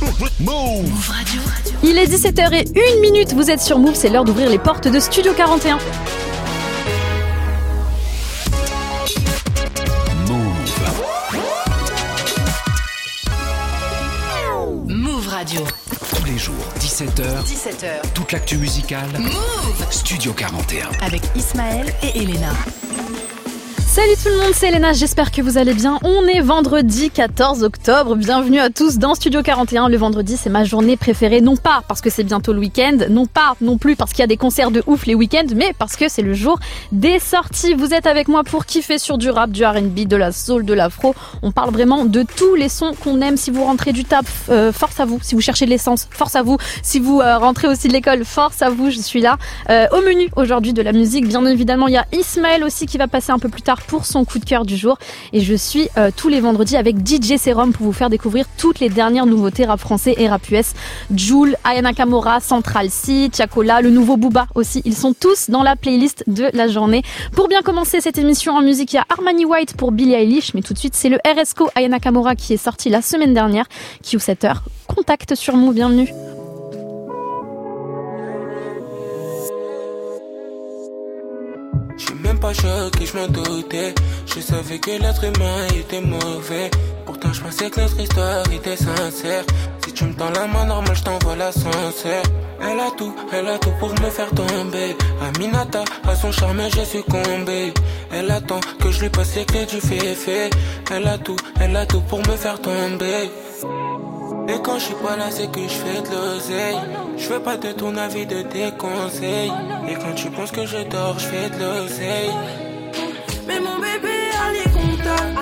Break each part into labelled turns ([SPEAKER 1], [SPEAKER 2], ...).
[SPEAKER 1] Move
[SPEAKER 2] Radio.
[SPEAKER 3] Il est 17h01 minute, vous êtes sur Move, c'est l'heure d'ouvrir les portes de Studio 41.
[SPEAKER 2] Move Radio.
[SPEAKER 1] Tous les jours, 17h,
[SPEAKER 2] 17h.
[SPEAKER 1] toute l'actu musicale.
[SPEAKER 2] Move
[SPEAKER 1] Studio 41.
[SPEAKER 2] avec Ismaël et Elena.
[SPEAKER 3] Salut tout le monde, c'est Elena, j'espère que vous allez bien. On est vendredi 14 octobre, bienvenue à tous dans Studio 41. Le vendredi, c'est ma journée préférée, non pas parce que c'est bientôt le week-end, non pas non plus parce qu'il y a des concerts de ouf les week-ends, mais parce que c'est le jour des sorties. Vous êtes avec moi pour kiffer sur du rap, du R&B, de la soul, de l'afro. On parle vraiment de tous les sons qu'on aime. Si vous rentrez du taf, euh, force à vous. Si vous cherchez de l'essence, force à vous. Si vous euh, rentrez aussi de l'école, force à vous, je suis là. Euh, au menu aujourd'hui de la musique, bien évidemment, il y a Ismaël aussi qui va passer un peu plus tard pour son coup de cœur du jour. Et je suis euh, tous les vendredis avec DJ Serum pour vous faire découvrir toutes les dernières nouveautés rap français et rap US. Joule, Ayana Kamora, Central C, Tiakola, le nouveau Booba aussi. Ils sont tous dans la playlist de la journée. Pour bien commencer cette émission en musique, il y a Armani White pour Billie Eilish. Mais tout de suite, c'est le RSCO Ayana Kamora qui est sorti la semaine dernière. Qui ou cette heure Contact sur Move, bienvenue.
[SPEAKER 4] Même pas choqué, je m'en doutais. Je savais que l'être humain était mauvais. Pourtant, je pensais que notre histoire était sincère. Si tu me tends la main normale, je t'envoie l'ascenseur. Elle a tout, elle a tout pour me faire tomber. Aminata, à son charme, j'ai succombé. Elle attend que je lui passe les clés du fait Elle a tout, elle a tout pour me faire tomber. Et quand je suis pas là, c'est que je fais de l'oseille. Je fais pas de ton avis, de tes conseils. Et quand tu penses que je dors, je fais de l'oseille. Mais mon bébé a les.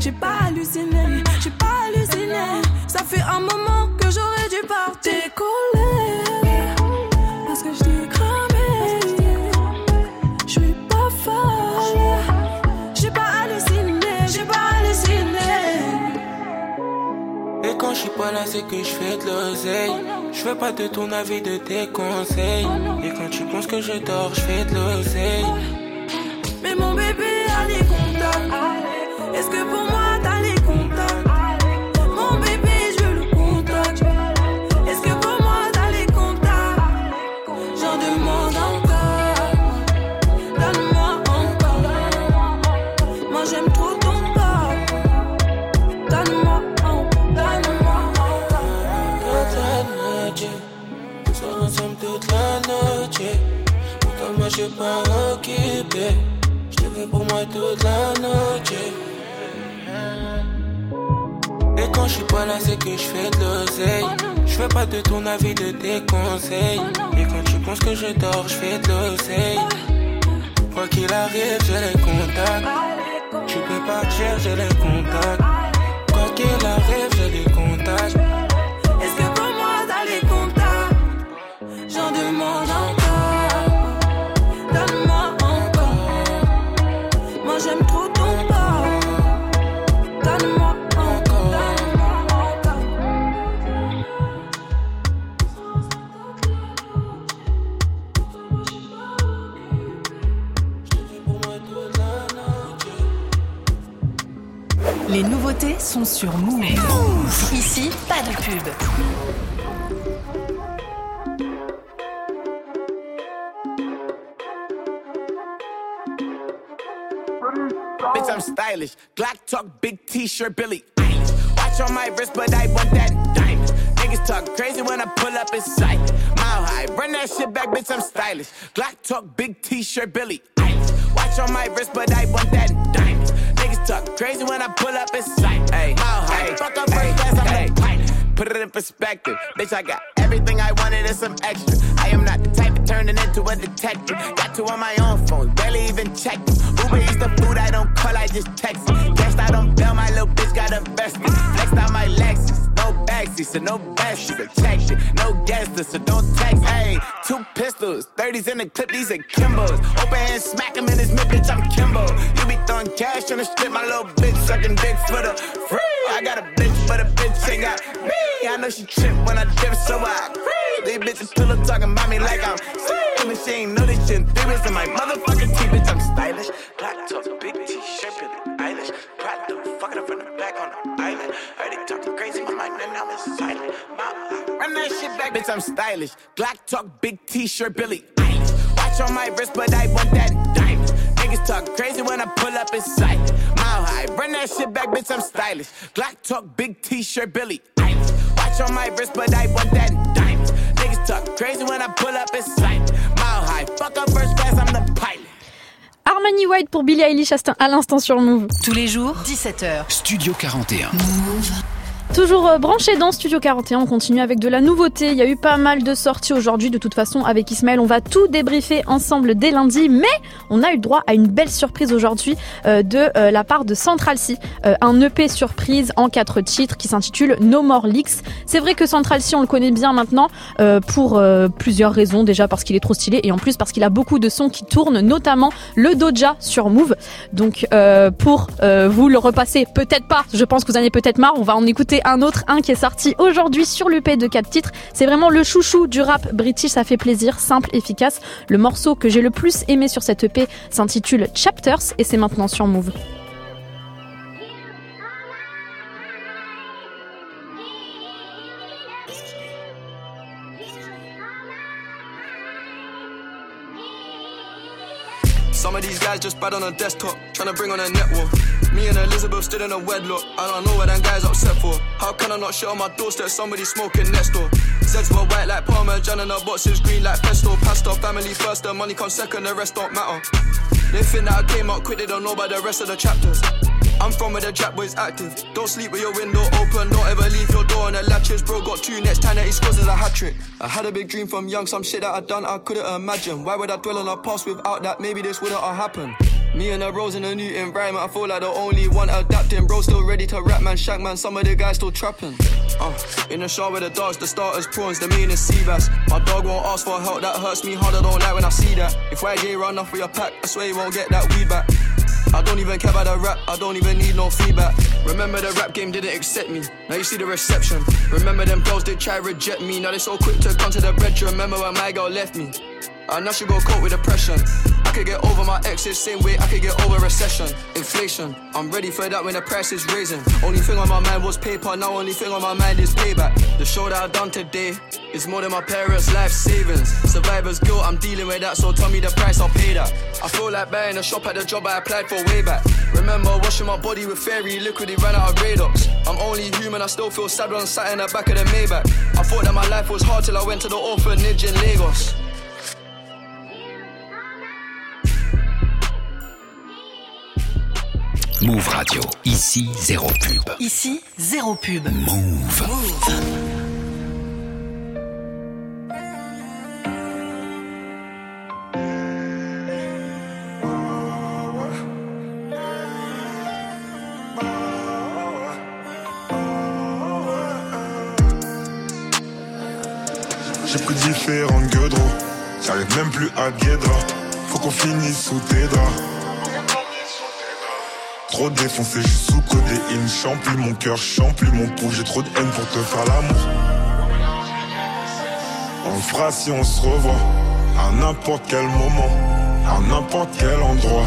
[SPEAKER 4] J'ai pas halluciné, j'ai pas halluciné. Ça fait un moment que j'aurais dû partir. Décoller, parce que je t'ai cramé. Je suis pas folle, j'ai pas halluciné, j'ai pas halluciné. Et quand je suis pas là, c'est que je fais de l'oseille. Je fais pas de ton avis, de tes conseils. Et quand tu penses que je dors, je fais de l'oseille. Mais mon bébé a les contacts. Est-ce que pour moi t'as les contacts? Mon bébé, je le contact. Est-ce que pour moi t'as les contacts? J'en demande encore. Donne-moi encore. Moi j'aime trop ton corps. Donne-moi encore. Donne-moi encore. Nous sommes ensemble toute la noche. Pourtant moi je pas occupé. Je te veux pour moi toute la noche. Quand je suis pas là, c'est que je fais de l'oseille. Je fais pas de ton avis, de tes conseils. Et quand tu penses que je dors, je fais de l'oseille. Quoi qu'il arrive, j'ai les contacts. Tu peux partir, j'ai les contacts. Quoi qu'il arrive, j'ai les contacts.
[SPEAKER 2] Nouveautés sont sur Move. Ici, pas de pub.
[SPEAKER 5] Bitch, I'm stylish. Glock talk, big t-shirt, Billy. Watch on my wrist, but I want that diamond. Niggas talk crazy when I pull up in sight. Mile high, run that shit back, bitch, I'm stylish. Glock talk, big t-shirt, Billy. Watch on my wrist, but I want that diamond. Talk crazy when I pull up in sight. Mile high, fuck up first class, I'm pilot. Put it in perspective, bitch. I got everything I wanted and some extra. I am not the type of turning into a detective. Got two on my own phone, barely even checked. Uber eats the food, I don't call, I just text it. Guessed I don't bail, my little bitch got vest. Flexed out my Lexus, no backseat, so no. She protected, no guesses, so don't text. Hey, two pistols, 30s in the clip, these are Kimbo's. Open hand, smack him in his mid, bitch, I'm Kimbo. You be throwing cash on the strip, my little bitch sucking dick for the free. I got a bitch, but a bitch ain't got me. I know she trip when I dip, so I. These bitches still up talking about me like I'm and she ain't know this shit in three in my motherfucking teeth, bitch, I'm stylish. Black top, big t-shirt, Billy Eilish. To fuck it up from the back on the island. Heard it talking crazy, my mind, and it's silent. Run that shit back, bitch, I'm stylish. Black talk, big t-shirt, Billy Eilish. Watch on my wrist, but I want that diamond. Niggas talk crazy when I pull up in sight. Mile high, run that shit back, bitch, I'm stylish. Black talk, big t-shirt, Billie Eilish. Watch on my wrist, but I want that diamond. Niggas talk crazy when I pull up in sight. Mile high, fuck up first class, I'm the pilot.
[SPEAKER 3] Armani White pour Billie Eilish à l'instant sur Move.
[SPEAKER 2] Tous les jours, 17h.
[SPEAKER 1] Studio 41.
[SPEAKER 3] Move. Toujours euh, branché dans Studio 41, on continue avec de la nouveauté. Il y a eu pas mal de sorties aujourd'hui. De toute façon, avec Ismaël, on va tout débriefer ensemble dès lundi. Mais on a eu droit à une belle surprise aujourd'hui euh, de euh, la part de Central C. un EP surprise en quatre titres qui s'intitule No More Leaks. C'est vrai que Central C, on le connaît bien maintenant pour plusieurs raisons. Déjà parce qu'il est trop stylé et en plus parce qu'il a beaucoup de sons qui tournent, notamment le Doja sur Move. Donc pour vous le repasser, peut-être pas. Je pense que vous en avez peut-être marre. On va en écouter un autre, un qui est sorti aujourd'hui sur l'UP de 4 titres. C'est vraiment le chouchou du rap british, ça fait plaisir, simple, efficace. Le morceau que j'ai le plus aimé sur cette EP s'intitule Chapters et c'est maintenant sur Move.
[SPEAKER 6] Some of these guys just bad on a desktop, trying to bring on a network. Me and Elizabeth stood in a wedlock. I don't know what them guys upset for. How can I not show on my doorstep somebody smoking next door? Zeds were white like Parmesan and our boxes green like pesto. Pasta family first, the money comes second, the rest don't matter. They think that I came up quick, they don't know about the rest of the chapters. I'm from where the jack boys active. Don't sleep with your window open, don't ever leave your door on the latches. Bro, got two next time that he scores is a hat trick. I had a big dream from young, some shit that I done I couldn't imagine. Why would I dwell on the past without that? Maybe this wouldn't have happened. Me and the rose in a new environment, I feel like the only one adapting. Bro, still ready to rap, man, shank man. Some of the guys still trapping. Uh, in the shower with the dogs, the starters, prawns, the main is sea bass. My dog won't ask for help, that hurts me harder, don't like when I see that. If YJ run off with your pack, I swear you won't get that weed back. I don't even care about the rap, I don't even need no feedback. Remember the rap game didn't accept me, now you see the reception. Remember them girls did try reject me, now they so quick to come to the bedroom. Remember when my girl left me? I know she go cope with depression. I could get over my exes, same way I could get over recession. Inflation, I'm ready for that when the price is raising. Only thing on my mind was paper, now only thing on my mind is payback. The show that I done today is more than my parents' life savings. Survivor's guilt, I'm dealing with that, so tell me the price, I'll pay that. I feel like buying a shop at the job I applied for way back. Remember washing my body with fairy liquid, it ran out of Radox. I'm only human, I still feel sad when I'm sat in the back of the Maybach. I thought that my life was hard till I went to the orphanage in Lagos.
[SPEAKER 1] Move Radio. Ici, zéro pub.
[SPEAKER 2] Ici, zéro pub.
[SPEAKER 1] Move.
[SPEAKER 2] Move.
[SPEAKER 7] J'ai pris différents gueudrons, j'arrive même plus à Guédra. Faut qu'on finisse sous tes draps. Trop défoncé, juste sous codéine. Champli mon cœur, champli mon pouls. J'ai trop de haine pour te faire l'amour. On fera si on se revoit. À n'importe quel moment, à n'importe quel endroit.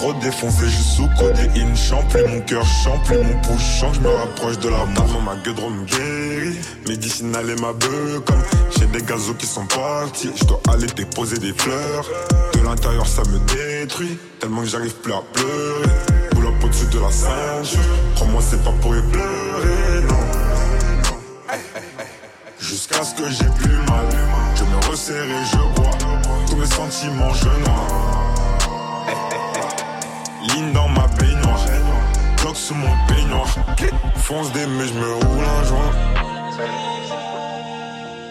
[SPEAKER 7] Trop défoncé, juste sous codéine. Champli mon cœur, champli mon pouls. Chant, je me rapproche de la mort. Ma gueule me guérit. Médicinal et ma beuh comme j'ai des gazos qui sont partis. Je dois aller déposer des fleurs. De l'intérieur, ça me détruit. Tellement que j'arrive plus à pleurer. Boule up au-dessus de la ceinture. Crois-moi, c'est pas pour y pleurer, non. Jusqu'à ce que j'ai plus mal. Je me resserre et je bois. Tous mes sentiments, je noie. Ligne dans ma baignoire. Bloc sous mon peignoir. Fonce des mais je me roule un joint.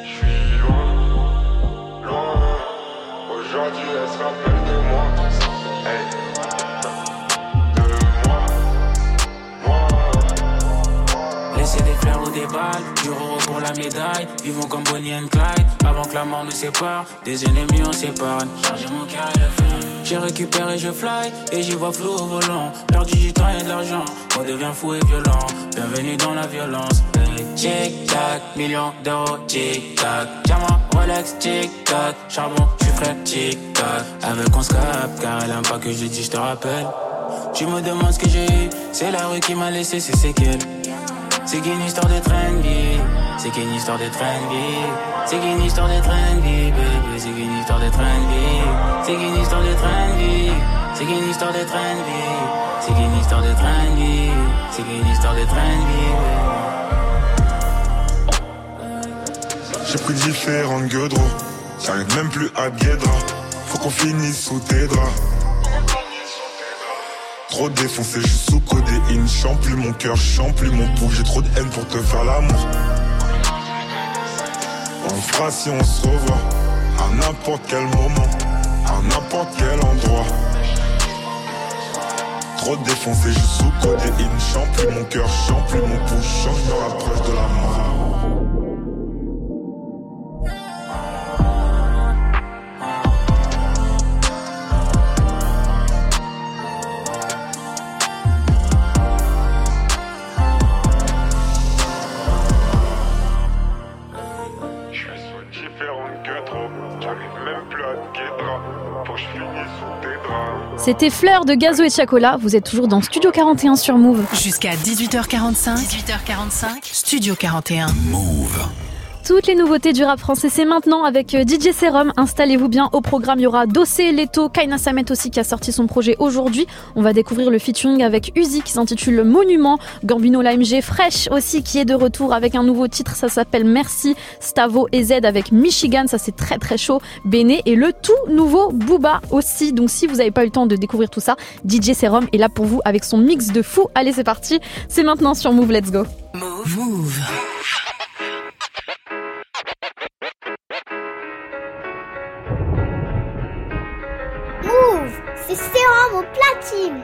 [SPEAKER 8] Je suis loin, loin. Aujourd'hui, elle se rappelle de moi.
[SPEAKER 9] Euros pour la médaille. Vivons comme Bonnie and Clyde. Avant que la mort nous sépare, des ennemis on s'épargne. Charger mon cœur et le J'ai récupéré, je fly. Et j'y vois flou au volant. Perdu du temps et de l'argent. On devient fou et violent. Bienvenue dans la violence. Tic tac, millions d'euros, tic tac. Diamant, Rolex, tic tac. Charbon, j'suis frais, tic tac. Avec on se car elle aime pas que je dis, je te rappelle. Tu me demandes ce que j'ai eu, c'est la rue qui m'a laissé ses séquelles. C'est qu'une histoire de trendy, c'est qu'une histoire de trendy, c'est qu'une histoire de trendy, baby, c'est qu'une histoire de trendy, c'est qu'une histoire de trendy, c'est qu'une histoire de trendy, c'est qu'une histoire de trendy, c'est qu'une histoire de.
[SPEAKER 7] J'ai pris différentes gueudres, j'arrive même plus à Guédra, faut qu'on finisse sous tes draps. Trop défoncé, suis sous codéine. Chant plus mon cœur, chant plus mon pouls. J'ai trop de haine pour te faire l'amour. On fera si on se revoit. À n'importe quel moment, à n'importe quel endroit. Trop défoncé, suis sous codéine. Chant plus mon cœur, chant plus mon pouls. Chant, je me rapproche de la mort.
[SPEAKER 3] C'était Fleur de Gazo et Chacola. Vous êtes toujours dans Studio 41 sur Move.
[SPEAKER 2] Jusqu'à 18h45. 18h45. Studio 41.
[SPEAKER 10] Move.
[SPEAKER 3] Toutes les nouveautés du rap français, c'est maintenant avec euh, DJ Serum. Installez-vous bien. Au programme, il y aura Dossé, Leto, Kaina Samet aussi qui a sorti son projet aujourd'hui. On va découvrir le featuring avec Uzi qui s'intitule Monument. Gambino l'AMG Fresh aussi qui est de retour avec un nouveau titre. Ça s'appelle Merci. Stavo et Z avec Michigan. Ça c'est très très chaud. Béné et le tout nouveau Booba aussi. Donc si vous n'avez pas eu le temps de découvrir tout ça, DJ Serum est là pour vous avec son mix de fou. Allez, c'est parti. C'est maintenant sur Move. Let's go.
[SPEAKER 2] Move.
[SPEAKER 11] C'est sérum au platine.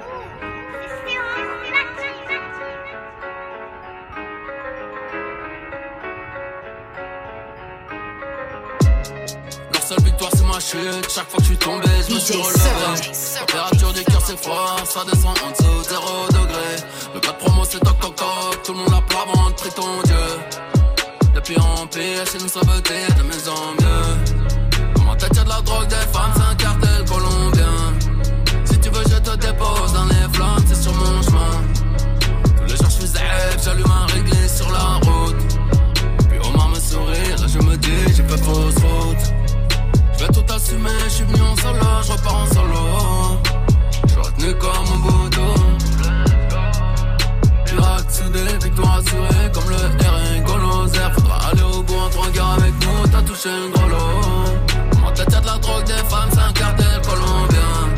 [SPEAKER 12] Leur seule victoire c'est ma chute, chaque fois que je suis tombé, je me suis relevé. Température du cœur c'est froid, ça descend en dessous 0 degré. Le code promo c'est toc toc toc, tout le monde a plat avant de ton Dieu. De pire en pire, chez nous ça veut dire de mieux en mieux. Comment t'as de la drogue, des femmes, c'est un cartel colombien te dépose dans les flammes, c'est sur mon chemin. Tous les jours je zèbre, j'allume un réglé sur la route. Puis Omar me sourire, je me dis, j'ai fait fausse route. Je vais tout assumer, je suis venu en solo, je repars en solo. Je retenu comme un boudou. Pirate soudé, victoire assurée, comme le R1 Golozer. Faudra aller au bout en trois gars avec nous, t'as touché un gros lot. Comment t'as de la drogue, des femmes, c'est un cartel colombien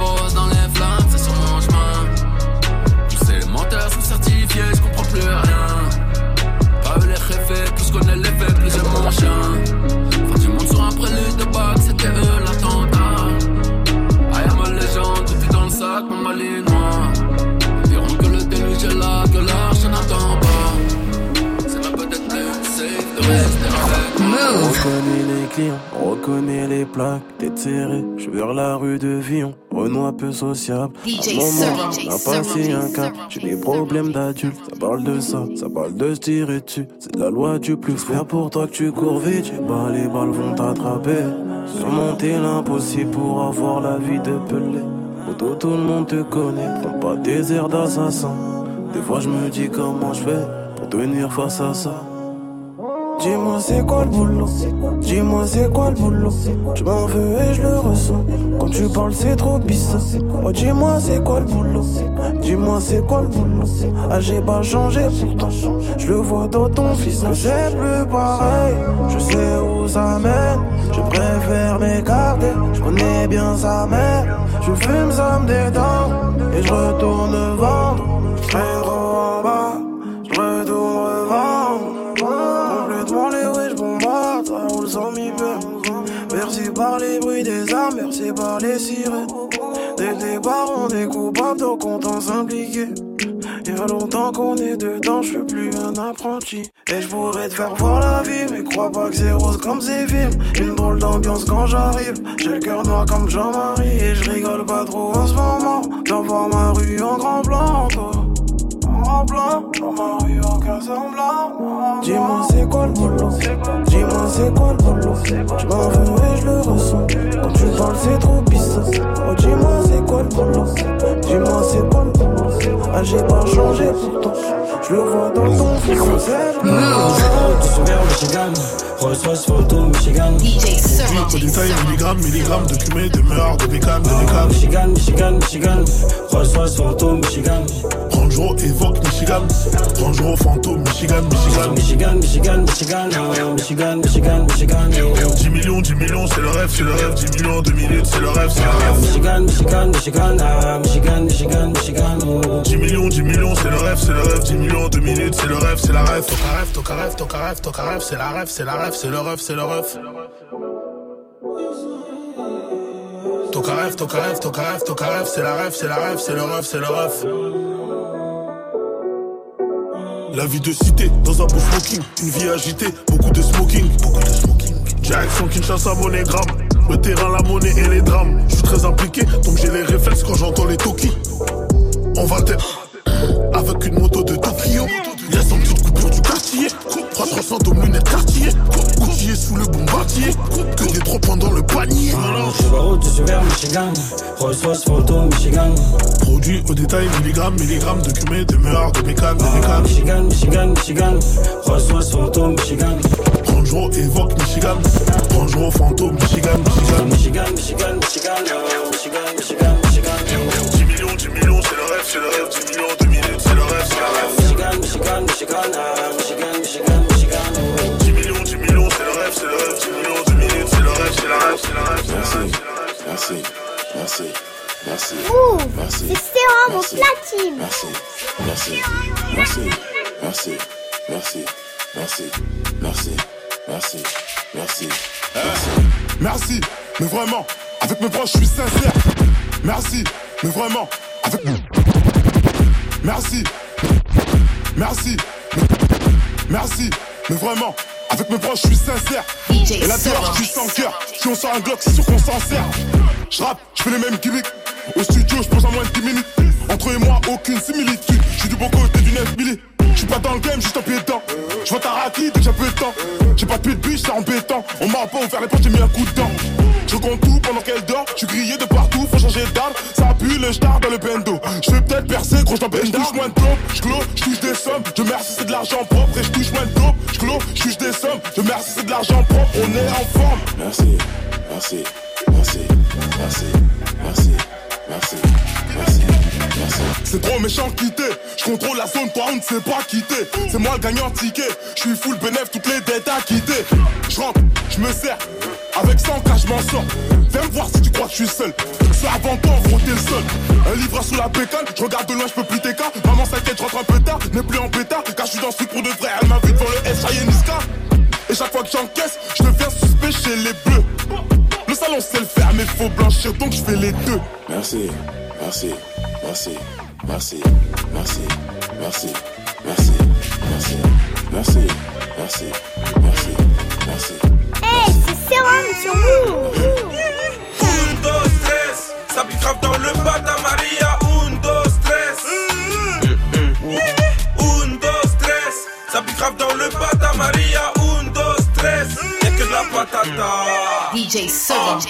[SPEAKER 12] dépose dans les flammes, c'est sur mon chemin. Tous ces menteurs sont certifiés, je comprends plus rien. Pas les réfés, plus je connais les faits, plus j'aime mon chien. Fin du monde sur un prélude de bac, c'était eux l'attentat. I am a légende, tout est dans le sac, mon malinois. Ils diront que le déluge est là, que l'arche n'attend pas. C'est même peut-être plus safe de rester avec
[SPEAKER 13] moi clients, on reconnaît les plaques, t'es serré, je vers la rue de Vion, Renoir peu sociable.
[SPEAKER 2] DJ moment,
[SPEAKER 13] on a passé un cap, j'ai des problèmes d'adulte, ça parle de ça, ça parle de se tirer dessus, c'est la loi du plus fort. pour toi que tu cours vite, j'ai pas les balles vont t'attraper. Surmonter l'impossible pour avoir la vie de Pelé. Auto, tout le monde te connaît, prends pas des airs d'assassin. Des fois je me dis comment je fais pour tenir face à ça. Dis-moi c'est quoi le boulot? Dis-moi c'est quoi le boulot? Je m'en veux et je le ressens. Quand tu parles c'est trop bizarre oh, dis-moi c'est quoi le boulot? Dis-moi c'est quoi le boulot? Ah j'ai pas changé pourtant. Je le vois dans ton fils C'est plus pareil. Je sais où ça mène. Je préfère m'écarter. Je connais bien sa mère. Je fume ça me détend. Et je retourne vendre armes, merci par les sirènes. Dès le départ, on est coupable, donc on t'en s'impliquer. Yeah. Y'a longtemps qu'on est dedans, je suis plus un apprenti. Et je pourrais te faire voir la vie, mais crois pas que c'est rose comme ces films. Une drôle d'ambiance quand j'arrive. J'ai le cœur noir comme Jean-Marie. Et je rigole pas trop en ce moment. J'envoie ma rue en grand blanc, toi. En blanc. Dis-moi c'est quoi le boulot? Dis-moi c'est quoi le boulot? Je m'en veux et je le ressens. Quand tu parles c'est trop bizarre. Oh dis-moi c'est quoi le boulot? Dis-moi c'est quoi le boulot? Ah, j'ai pas changé pourtant. Je le vois dans ton fils, c'est Tu te souviens,
[SPEAKER 14] Michigan Rolls Royce, photo, Michigan.
[SPEAKER 15] Produit, produit taille, milligramme, milligramme de cumé, de meurtre, de bécam, de bécam.
[SPEAKER 14] Michigan, Michigan, Michigan. Rolls photo, Michigan.
[SPEAKER 15] Rangero évoque Michigan. Rangero fantôme, Michigan, Michigan.
[SPEAKER 14] Michigan, Michigan, Michigan. Ah, Michigan, Michigan, Michigan.
[SPEAKER 15] 10 millions, 10 millions, c'est le rêve, c'est le rêve. 10 millions, 2 minutes, c'est le rêve, c'est le rêve.
[SPEAKER 14] Ah, Michigan, Michigan, Michigan. Ah, Michigan, Michigan, Michigan. Oh.
[SPEAKER 15] 10 millions 10 millions c'est le rêve c'est le rêve 10 millions de minutes c'est le rêve c'est la rêve Toca rêve toca rêve toca rêve toca rêve c'est la rêve c'est la rêve c'est le rêve c'est le rêve Toca rêve toca rêve toca rêve toca rêve c'est la rêve c'est la rêve c'est le rêve c'est le rêve la vie de cité, dans un beau smoking, une vie agitée, beaucoup de smoking, beaucoup de smoking. Jackson, Kinshasa, monégramme, le terrain, la monnaie et les drames. Je suis très impliqué, donc j'ai les réflexes quand j'entends les Toki. On va te avec une moto de Tokyo. Y'a son petite coupure du quartier. 300 d'hommes lunettes quartier. Coutillé sous le bombardier. Que des trois points dans le panier.
[SPEAKER 14] Je suis vers Michigan. Rolls Royce Michigan.
[SPEAKER 15] Produit au détail, milligrammes, milligrammes de cumé, de meurtre, de bécane, de bécane.
[SPEAKER 14] Michigan, Michigan, Michigan. Rolls Royce Michigan.
[SPEAKER 15] Range évoque Michigan. Range fantôme Michigan. Michigan,
[SPEAKER 14] Michigan, Michigan. Michigan, Michigan, Michigan.
[SPEAKER 15] C'est le rêve, c'est le rêve. 10 millions, 2 minutes, c'est le rêve, c'est le rêve.
[SPEAKER 14] Michigan, Michigan, Michigan. Michigan, Michigan, Michigan.
[SPEAKER 15] 10 millions, 10 millions, c'est le rêve, c'est le rêve. 10 millions, 2 minutes, c'est le rêve, c'est le rêve, c'est le rêve.
[SPEAKER 16] Merci, merci, merci. Merci.
[SPEAKER 8] C'est au
[SPEAKER 16] Merci.
[SPEAKER 8] platine.
[SPEAKER 16] Merci. Merci. Merci. Merci. Merci. Merci. Merci. Merci. Merci. Merci.
[SPEAKER 15] Merci, mais vraiment, avec mes proches, je suis sincère. Merci, mais vraiment, avec. Merci, merci, merci, mais vraiment, avec mes proches, je suis sincère. Et la bière, je suis sans cœur. Si on sort un Glock, c'est sûr qu'on s'en sert. Je rappe, je fais les mêmes gimmicks. Au studio, je pose en moins de 10 minutes. Entre eux et moi, aucune similitude. Je suis du bon côté du 9 milli. Je suis pas dans le game, juste un pied dedans. Je vois ta raclée dès que j'ai peu de temps. J'ai pas de pied de biche, c'est embêtant. On m'a pas ouvert les portes, j'ai mis un coup de dent. Je compte tout pendant qu'elle dort. Je suis grillé de partout, faut changer d'arme. Ça pue le star dans le bendo. Je vais peut-être percer, gros, je Je touche moins de dope, je clôt, je touche des sommes. Je merci, c'est de l'argent propre. Et je touche moins de dope, je clôt, je touche des sommes. Je merci, c'est de l'argent propre. On est en forme.
[SPEAKER 16] Merci. Merci. Merci. Merci. Merci. Merci.
[SPEAKER 15] C'est trop méchant quitter. Je contrôle la zone, toi on ne sait pas quitter. C'est moi le gagnant ticket. Je suis full bénéf, toutes les dettes à quitter. Je rentre, je me sers. Avec 100 cas, je m'en sors. Viens me voir si tu crois que je suis seul. C'est avant toi, gros, t'es seul. Un livre sous la pécane, je regarde de loin, je peux plus t'écar. Maman s'inquiète, je rentre un peu tard. N'est plus en pétard, car je suis dans ce truc pour de vrai. Elle m'invite devant le S, Niska. Et chaque fois que j'encaisse, je deviens suspect chez les bleus. Le salon sait le faire, mais faut blanchir, donc je fais les deux.
[SPEAKER 16] Merci. Merci. Merci. Merci. Merci. Merci. Merci. Merci. Merci. Merci. Merci. Merci.
[SPEAKER 8] Hey, c'est Sérum sur nous.
[SPEAKER 17] Un, dos, tres, ça pique grave dans le bata Maria. Un, dos, tres. Un, dos, tres, ça pique grave dans le bata Maria. Un, dos, tres, y'a que de la patata.
[SPEAKER 2] DJ Seven.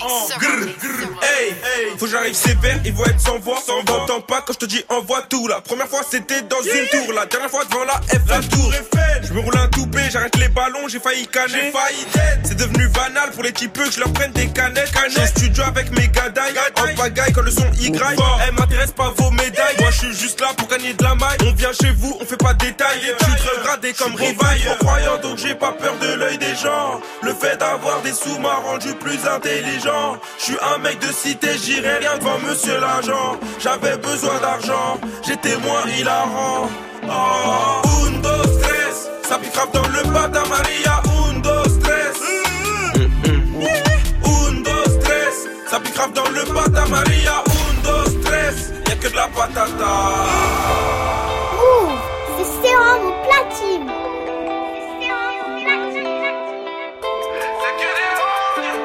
[SPEAKER 17] Faut que j'arrive sévère, ils vont être sans voix. Sans voix, T'entends pas quand je te dis envoie tout. La première fois c'était dans une tour, la dernière fois devant la F, la tour Eiffel. Je me roule un toupé, j'arrête les ballons, j'ai failli canner. J'ai failli dead. C'est devenu banal pour les types que je leur prenne des canettes. J'ai studio avec mes gadailles, en pagaille quand le son Y. Elle m'intéresse pas vos médailles, moi je suis juste là pour gagner de la maille. On vient chez vous, on fait pas de détails. Je suis très gradé comme rivaille. Trop croyant donc j'ai pas peur de l'œil des gens. Le fait d'avoir des sous m'a rendu plus intelligent. Je suis un mec de cité, j'irai rien devant monsieur l'agent. J'avais besoin d'argent, j'étais moins hilarant. Oh s'applique grave dans le bata Maria. Undo stress. Mm-hmm. Undo stress. S'applique grave dans le bata Maria. Undo stress. Y'a que de la patata.
[SPEAKER 8] Ouh, c'est sérum ou platine.
[SPEAKER 18] C'est que des bandits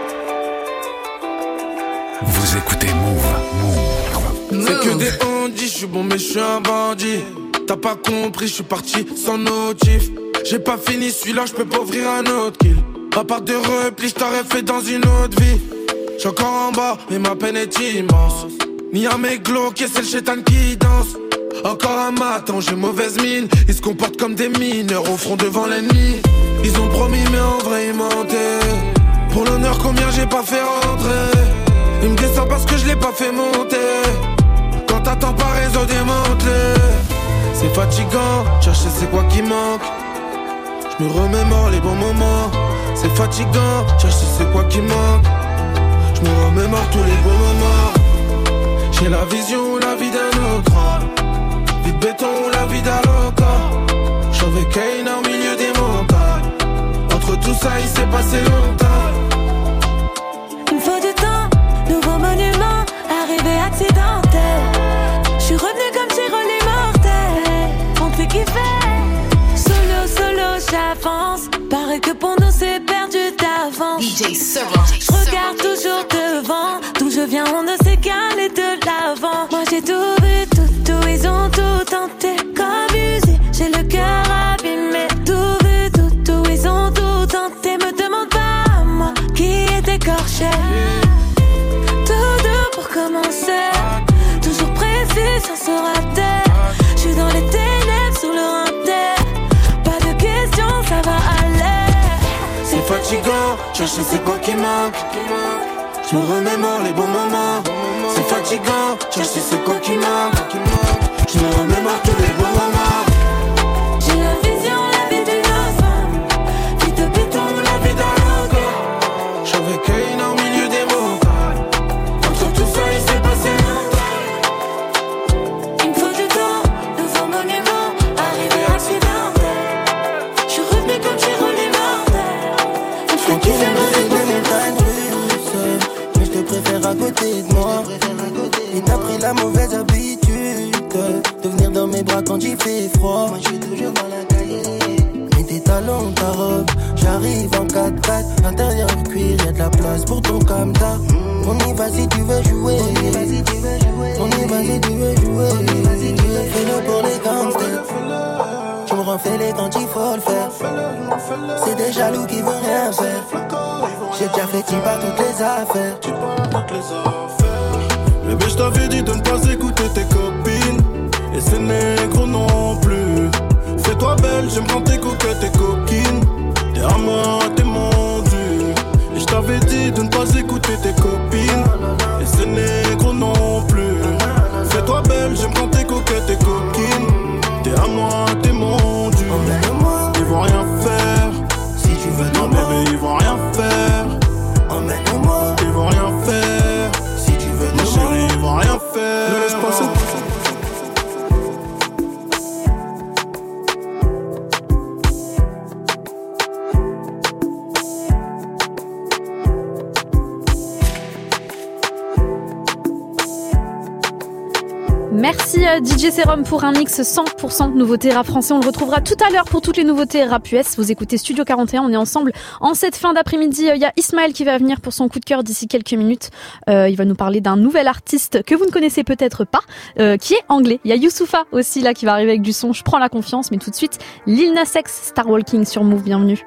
[SPEAKER 18] Vous écoutez Move, Move.
[SPEAKER 19] C'est que des on je suis bon mais je un bandit. T'as pas compris, je suis parti sans notif. J'ai pas fini celui-là, je peux pas ouvrir un autre kill. À part de repli, je fait dans une autre vie. J'suis encore en bas, mais ma peine est immense. Ni un mec glauque, c'est le chétan qui danse. Encore un matin, j'ai mauvaise mine. Ils se comportent comme des mineurs au front devant l'ennemi. Ils ont promis, mais en vrai, ils mentaient. Pour l'honneur, combien j'ai pas fait rentrer? Ils me descendent parce que je l'ai pas fait monter. Quand t'attends pas réseau démantelé. C'est fatigant, chercher c'est quoi qui manque? Je me remémore les bons moments. C'est fatigant, chercher c'est quoi qui manque. Je me remémore tous les bons moments. J'ai la vision ou la vie d'un autre. Vie de béton ou la vie d'un loca. J'avais Kane au milieu des montagnes. Entre tout ça, il s'est passé longtemps.
[SPEAKER 20] Que pour nous c'est perdu d'avance.
[SPEAKER 2] DJ.
[SPEAKER 20] Je regarde toujours devant. D'où je viens, on ne sait qu'aller de l'avant. Moi j'ai tout,
[SPEAKER 19] chercher c'est quoi qui manque. Je me remémore les bons moments. C'est fatigant, chercher c'est quoi qui manque. Je me remémore tous les bons
[SPEAKER 3] pour
[SPEAKER 21] un mix 100% de nouveautés rap français. On le retrouvera tout à l'heure pour toutes les nouveautés rap US. Vous écoutez Studio 41, on est ensemble en cette fin d'après-midi. Euh, Il y a Ismaël qui va venir pour son coup de cœur d'ici quelques minutes. Euh, il va nous parler d'un nouvel artiste que vous ne connaissez peut-être pas, euh, qui est anglais. Il y a Youssoufa aussi là qui va arriver avec du son. Je prends la confiance, mais tout de suite, Lil Nas X, Star Walking sur Move. Bienvenue.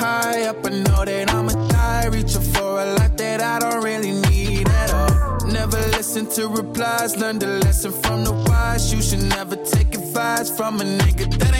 [SPEAKER 22] High up. I know that I'ma die. Reaching for a lot that I don't really need at all. Never listen to replies. Learn the lesson from the wise. You should never take advice from a nigga that ain't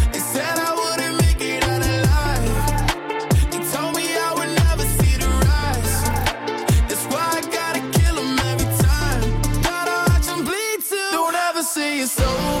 [SPEAKER 21] so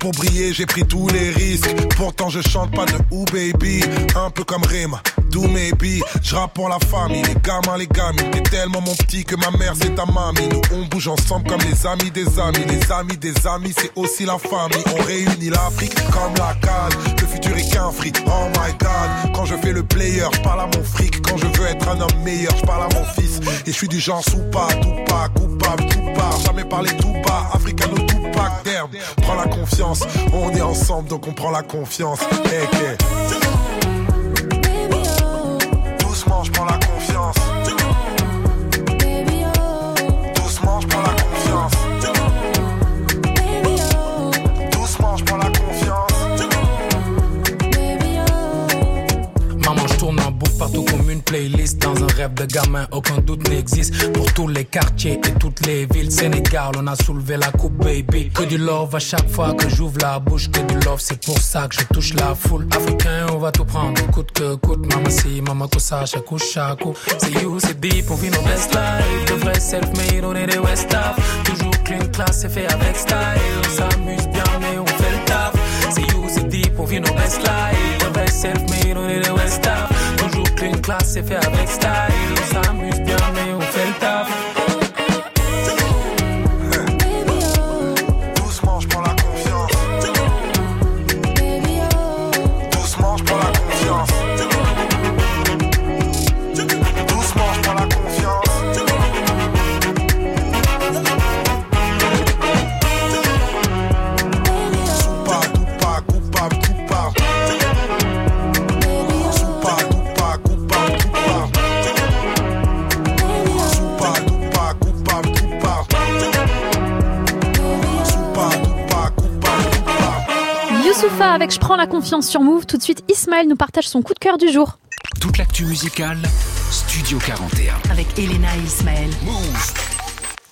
[SPEAKER 23] Pour briller, j'ai pris tous les risques. Pourtant, je chante pas de ou baby. Un peu comme Rima, do maybe. Je pour la famille, les gamins, les gamines. T'es tellement mon petit que ma mère, c'est ta mamie. Nous, on bouge ensemble comme les amis des amis. Les amis des amis, c'est aussi la famille. On réunit l'Afrique comme la canne. Le futur est qu'un fric, oh my god. Quand je fais le player, je parle à mon fric. Quand je veux être un homme meilleur, je parle à mon fils. Et je suis du genre sous pas, tout pas, coupable, tout pas. Jamais parler tout bas, africano tout pack d'herbe. Prends la confiance, on est ensemble donc on prend la confiance. Hey, hey.
[SPEAKER 24] De gamin, aucun doute n'existe. Pour tous les quartiers et toutes les villes. Sénégal, on a soulevé la coupe, baby. Que du love à chaque fois que j'ouvre la bouche. Que du love, c'est pour ça que je touche la foule. Africain, on va tout prendre, coûte que coûte. Maman, si, maman, tout ça, chaque coup, chaque coup. C'est you, c'est deep, on vit nos best life. De vrai self-made, on est des West. Toujours clean class, c'est fait avec style. On s'amuse bien, mais on fait le taf. C'est you, c'est deep, on vit nos best life. De vrai self-made, on est des West. Toujours clean class, c'est fait avec style.
[SPEAKER 3] Avec Je prends la confiance sur Move. Tout de suite, Ismaël nous partage son coup de cœur du jour.
[SPEAKER 1] Toute l'actu musicale, Studio 41.
[SPEAKER 2] Avec Elena et Ismaël.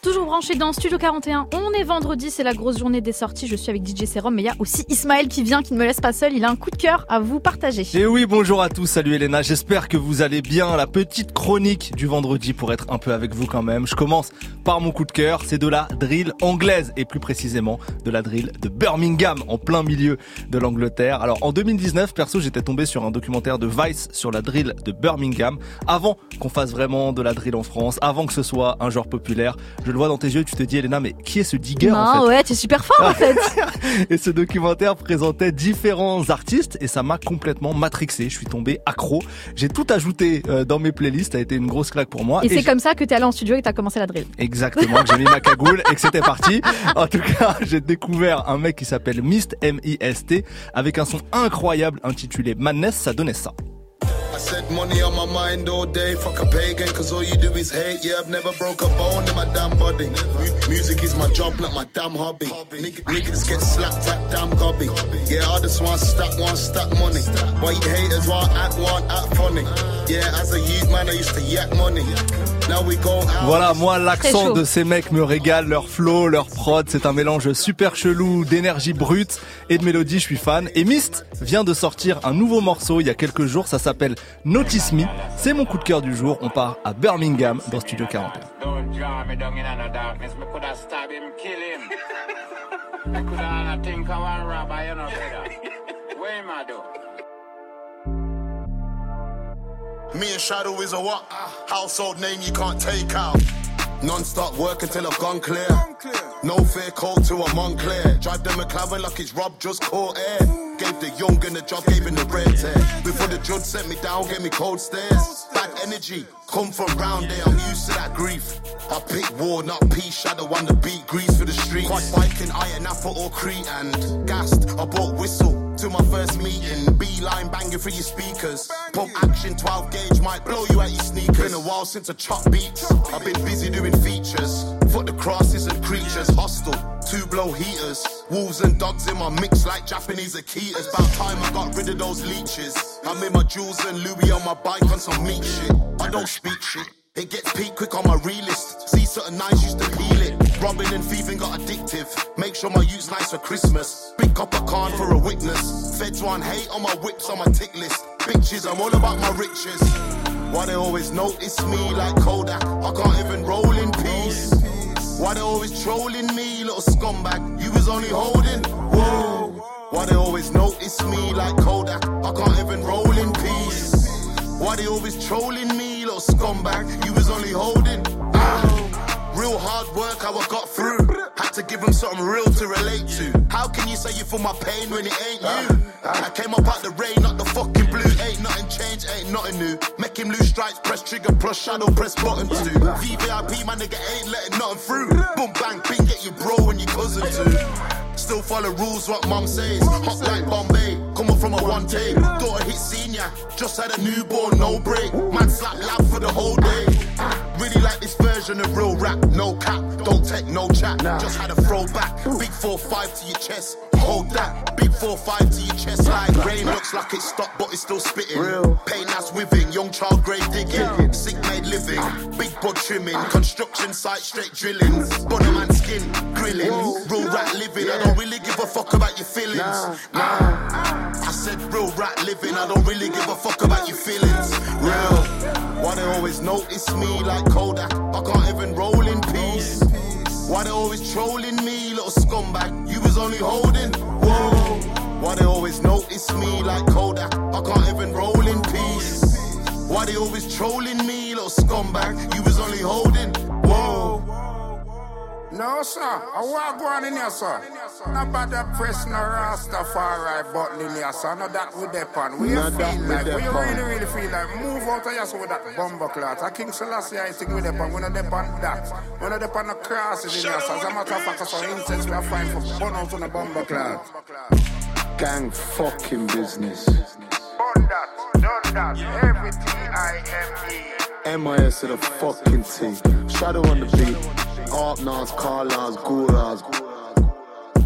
[SPEAKER 3] Toujours branché dans Studio 41. On est vendredi, c'est la grosse journée des sorties. Je suis avec DJ Serum, mais il y a aussi Ismaël qui vient, qui ne me laisse pas seul. Il a un coup de cœur à vous partager.
[SPEAKER 25] Et oui, bonjour à tous, salut Elena, j'espère que vous allez bien. La petite chronique du vendredi pour être un peu avec vous quand même. Je commence par mon coup de cœur, c'est de la drill anglaise et plus précisément de la drill de Birmingham en plein milieu de l'Angleterre. Alors en 2019, perso, j'étais tombé sur un documentaire de Vice sur la drill de Birmingham avant qu'on fasse vraiment de la drill en France, avant que ce soit un genre populaire. Je le
[SPEAKER 26] vois dans tes yeux, tu te dis, Elena, mais qui est ce digger en
[SPEAKER 3] Non,
[SPEAKER 26] fait
[SPEAKER 3] ouais, t'es super fort en fait.
[SPEAKER 26] Et ce documentaire présentait différents artistes et ça m'a complètement matrixé. Je suis tombé accro. J'ai tout ajouté euh, dans mes playlists. Ça a été une grosse claque pour moi.
[SPEAKER 3] Et, c'est comme ça que t'es allé en studio et que t'as commencé la drill.
[SPEAKER 26] Exactement, que j'ai mis ma cagoule et que c'était parti. En tout cas, j'ai découvert un mec qui s'appelle Mist, M-I-S-T, avec un son incroyable intitulé Madness, ça donnait ça.
[SPEAKER 27] I said money on my mind all day, fuck a pagan, cause all you do is hate. Yeah, I've never broke a bone in my damn body. Mu- Music is my job, not my damn hobby. Nigg- Niggas get slapped at damn gobby. Yeah, I just want stack, want stack money. Why you haters want act, want act funny. Yeah, as a youth man, I used to yak money.
[SPEAKER 26] Voilà, moi l'accent de ces mecs me régale, leur flow, leur prod, c'est un mélange super chelou d'énergie brute et de mélodie, je suis fan. Et Mist vient de sortir un nouveau morceau il y a quelques jours, ça s'appelle Notice Me. C'est mon coup de cœur du jour, on part à Birmingham dans Studio 41.
[SPEAKER 28] Me
[SPEAKER 27] and Shadow is a what? Household name you can't take out. Non-stop work until I've gone clear. No fear code to a Montclair. Drive the McLaren like it's Rob just caught air. Gave the young and the job, gave him the red tear. Before the judge sent me down, gave me cold stares. Bad energy, come from round there, I'm used to that grief. I pick war, not peace, shadow on the beat, grease for the streets. Quite biking, iron apple or Crete and gassed. I bought whistle to my first meeting. Beeline banging through your speakers. Pump action 12 gauge might blow you out your sneakers. Been a while since I chop beats. I've been busy doing features. Foot the crosses and creatures. Hostile. Two blow heaters. Wolves and dogs in my mix like Japanese Akitas. About time I got rid of those leeches. I'm in my jewels and Louis on my bike on some meat shit. I don't speak shit. It gets peak quick on my realist. See certain nights used to peel it. Robbing and thieving got addictive. Make sure my youth's nice for Christmas. Big copper can for a witness. Feds want hate on my whips on my tick list. Bitches, I'm all about my riches. Why they always notice me like Kodak? I can't even roll in peace. Why they always trolling me, little scumbag? You was only holding. Whoa. Why they always notice me like Kodak? I can't even roll in peace. Why they always trolling me, little scumbag? You was only holding. Ah. Real hard work, how I got through. Had to give them something real to relate to. How can you say you feel my pain when it ain't you? Ah, ah. I came up out the rain, not the fucking blue. Ain't nothing changed, ain't nothing new. Make him lose stripes, press trigger, plus shadow, press button too. VVIP, my nigga ain't letting nothing through. Boom, bang, ping, get your bro and your cousin too. Still follow rules, what mom says. Hot like Bombay, coming from a one take. Daughter hit senior, just had a newborn, no break. Man slap lab for the whole day. Really like this version of real rap, no cap, don't take no chat. Just had a throwback, big 4-5 to your chest. Hold that, big 4-5 to your chest like rain. Looks like it's stopped, but it's still spitting. Real. Pain that's within, young child grave digging. Sick made living, big bud trimming. Construction site straight drilling. Bottom man skin, grilling. Real rat living, I don't really give a fuck about your feelings. I said real rat living, I don't really give a fuck about your feelings. Real. Why they always notice me like Kodak? I can't even roll in peace. Why they always trolling me, little scumbag? You was only holding. Whoa. Why they always notice me like Kodak? I can't even roll in peace. Why they always trolling me, little scumbag? You was only holding. Whoa.
[SPEAKER 28] No, sir. I want to go on in here, sir. Not about the press, no Rastafari button in here, sir. Not that with that pan. We feel like, we really, really feel like move out of here so with that bumper cloth. I King Selassie, I think with that pan. We're not on that. We're not there on the crosses in here, sir. As a matter of fact, some incense we are fine for burn out on the bumper cloth.
[SPEAKER 27] Gang fucking business.
[SPEAKER 28] Burn that, done that, every T-I-M-E.
[SPEAKER 27] MIS to the fucking T. Shadow on the beat. Arpnars, Carlars, Guras.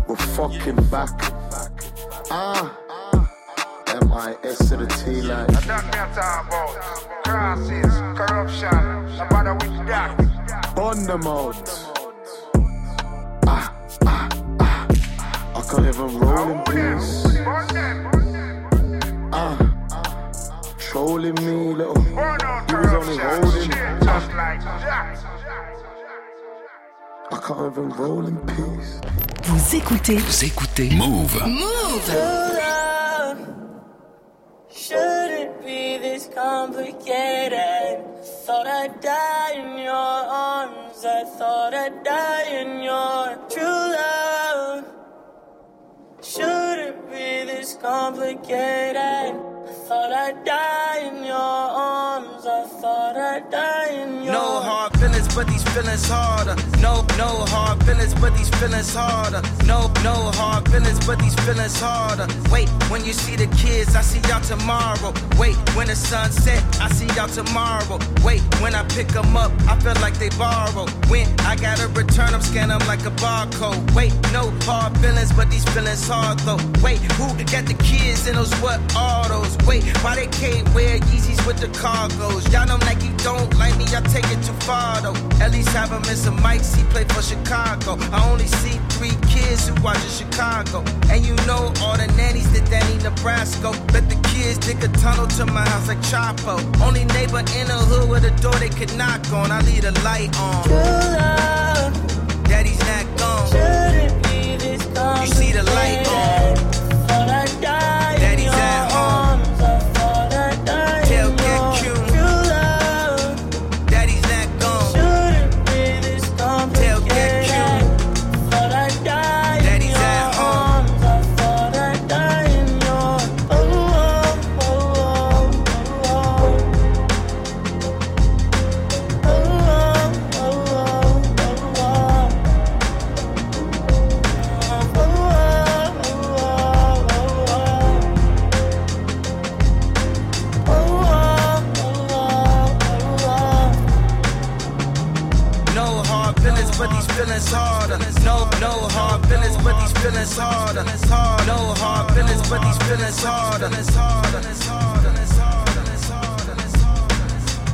[SPEAKER 27] We're fucking back. Ah. MIS to the T like.
[SPEAKER 28] What me talk about. Crosses, corruption, no bother with that.
[SPEAKER 27] On the mode. Ah, ah, ah. I can't even roll in peace. Ah. Trolling me, little. He was only holding.
[SPEAKER 28] Just like that.
[SPEAKER 29] Vous écoutez. Vous écoutez. Move.
[SPEAKER 30] True love shouldn't be this complicated. Thought I'd die in your arms I thought I'd die in your true love. Shouldn't be this complicated. I thought I'd die in your arms. I thought I'd die in your
[SPEAKER 5] No hard feelings, but these feelings harder. No, no hard feelings, but these feelings harder. No, no hard feelings, but these feelings harder. Wait, when you see the kids, I see y'all tomorrow. Wait, when the sun set, I see y'all tomorrow. Wait, when I pick them up, I feel like they borrow. When I gotta return scan them like a barcode. Wait, no hard feelings, but these feelings hard though. Wait, who got the kids in those what are those? Wait, why they can't wear Yeezys with the cargos? Y'all know Nike don't like me, I take it too far though. At least have him in some mics, he play for Chicago. I only see three kids who watch in Chicago. And you know all the nannies that Danny Nebraska. Bet the kids dig a tunnel to my house like Chapo. Only neighbor in the hood with a door they could knock on. I leave the light on. Daddy's not gone. You see the light on. Daddy's at feelings, harder. No hard feelings, but these feelings harder.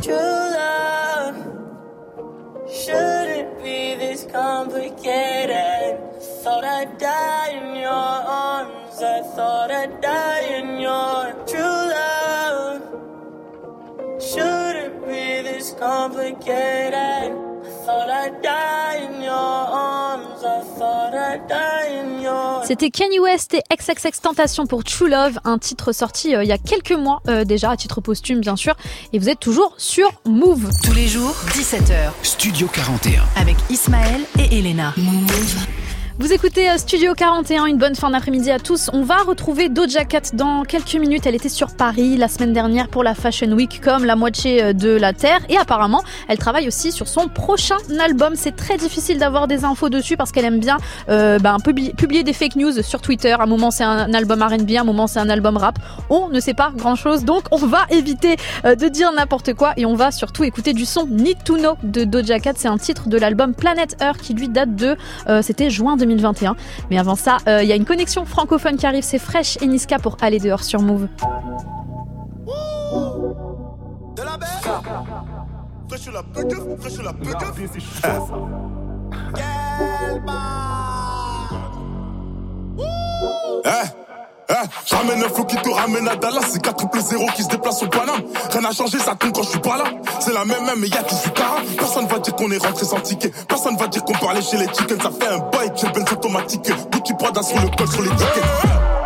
[SPEAKER 30] True love shouldn't be this complicated. Thought I'd die in your arms. I thought I'd die in your true love. Shouldn't be this complicated. I thought I'd die in your arms.
[SPEAKER 3] C'était Kanye West et XXX Tentation pour True Love, un titre sorti euh, il y a quelques mois euh, déjà, à titre posthume bien sûr. Et vous êtes toujours sur Move.
[SPEAKER 2] Tous les jours, 17h.
[SPEAKER 31] Studio 41.
[SPEAKER 2] Avec Ismaël et Elena.
[SPEAKER 3] Vous écoutez euh, Studio 41, une bonne fin d'après-midi à tous. On va retrouver Doja Cat dans quelques minutes. Elle était sur Paris la semaine dernière pour la Fashion Week comme la moitié euh, de la Terre. Et apparemment, elle travaille aussi sur son prochain album. C'est très difficile d'avoir des infos dessus parce qu'elle aime bien euh, ben, publier, des fake news sur Twitter. À un moment, c'est un album R&B, à un moment, c'est un album rap. On ne sait pas grand-chose, donc on va éviter de dire n'importe quoi et on va surtout écouter du son Need to Know de Doja Cat. C'est un titre de l'album Planet Earth qui lui date de, euh, c'était juin 2021. Mais avant ça, euh, il y a une connexion francophone qui arrive. C'est Fresh et Niska pour aller dehors sur Move.
[SPEAKER 15] Sur la la. Eh, J'amène un flow qui te ramène à Dallas, c'est 4 triple 0 qui se déplace au Paname. Rien n'a changé, ça tombe quand je suis pas là. C'est la même même, mais y'a qui suis cara. Personne va dire qu'on est rentré sans ticket. Personne va dire qu'on parlait chez les chickens. Ça fait un bail, j'ai Benz automatique. Gucci Prada sur le col, sur les tickets.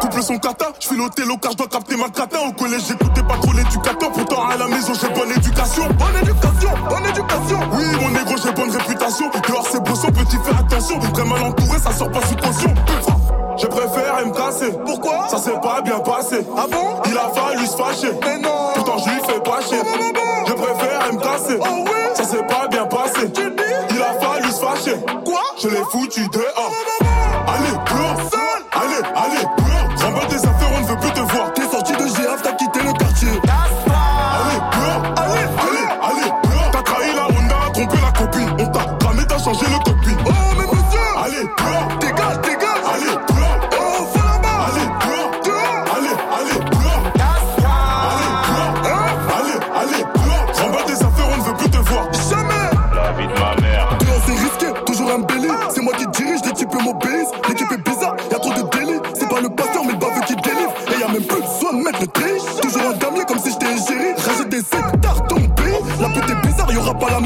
[SPEAKER 15] Couple son kata, je fais l'hôtel car je dois capter ma cata. Au collège, j'écoutais pas trop l'éducateur. Pourtant, à la maison, j'ai bonne éducation. Bonne éducation, bonne éducation. Oui, mon négro, j'ai bonne réputation. Dehors, c'est beau, petit, fais attention. Très mal entouré, ça sort pas sous caution. Je préfère me casser. Pourquoi? Ça s'est pas bien passé. Ah bon? Il a fallu se fâcher. Mais non Pourtant je lui fais pas chier. Je préfère me casser. Oh oui Ça s'est pas bien passé. Il a fallu se fâcher. Quoi? Je l'ai foutu dehors.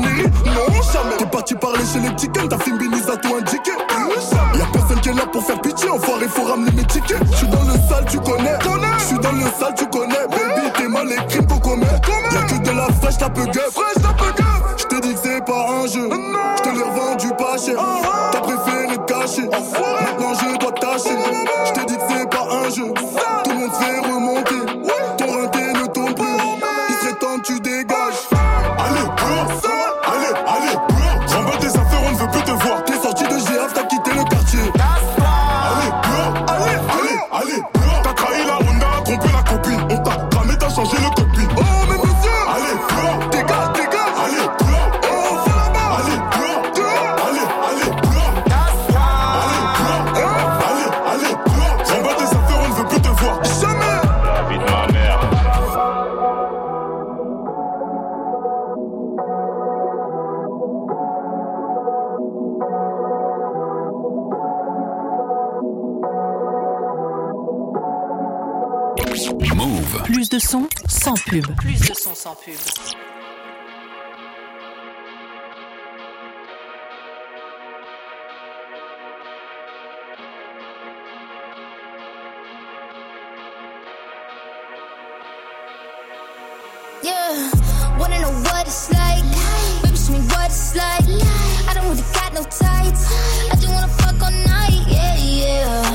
[SPEAKER 15] La. Non, jamais. T'es parti parler chez les chickens, ta fille a tout indiqué. Y'a personne qui est là pour faire pitié. Enfoiré, faut ramener mes tickets. J'suis dans le sale, tu connais. J'suis dans le sale, tu connais. Baby, t'es mal les crimes qu'on commet. Y'a que de la fraîche, la peu gueuf. J'te dis que c'est pas un
[SPEAKER 32] jeu. Je te l'ai revendu pas cher. T'as préféré te cacher. Maintenant je dois tâcher. Je dit que c'est pas un jeu. Tout le monde fait remonter.
[SPEAKER 2] Son sans pub. Plus de son sans pub.
[SPEAKER 8] Yeah, wanna know what it's like? Baby, show me what it's like. I don't really got no tights. I just wanna fuck all night. Yeah, yeah.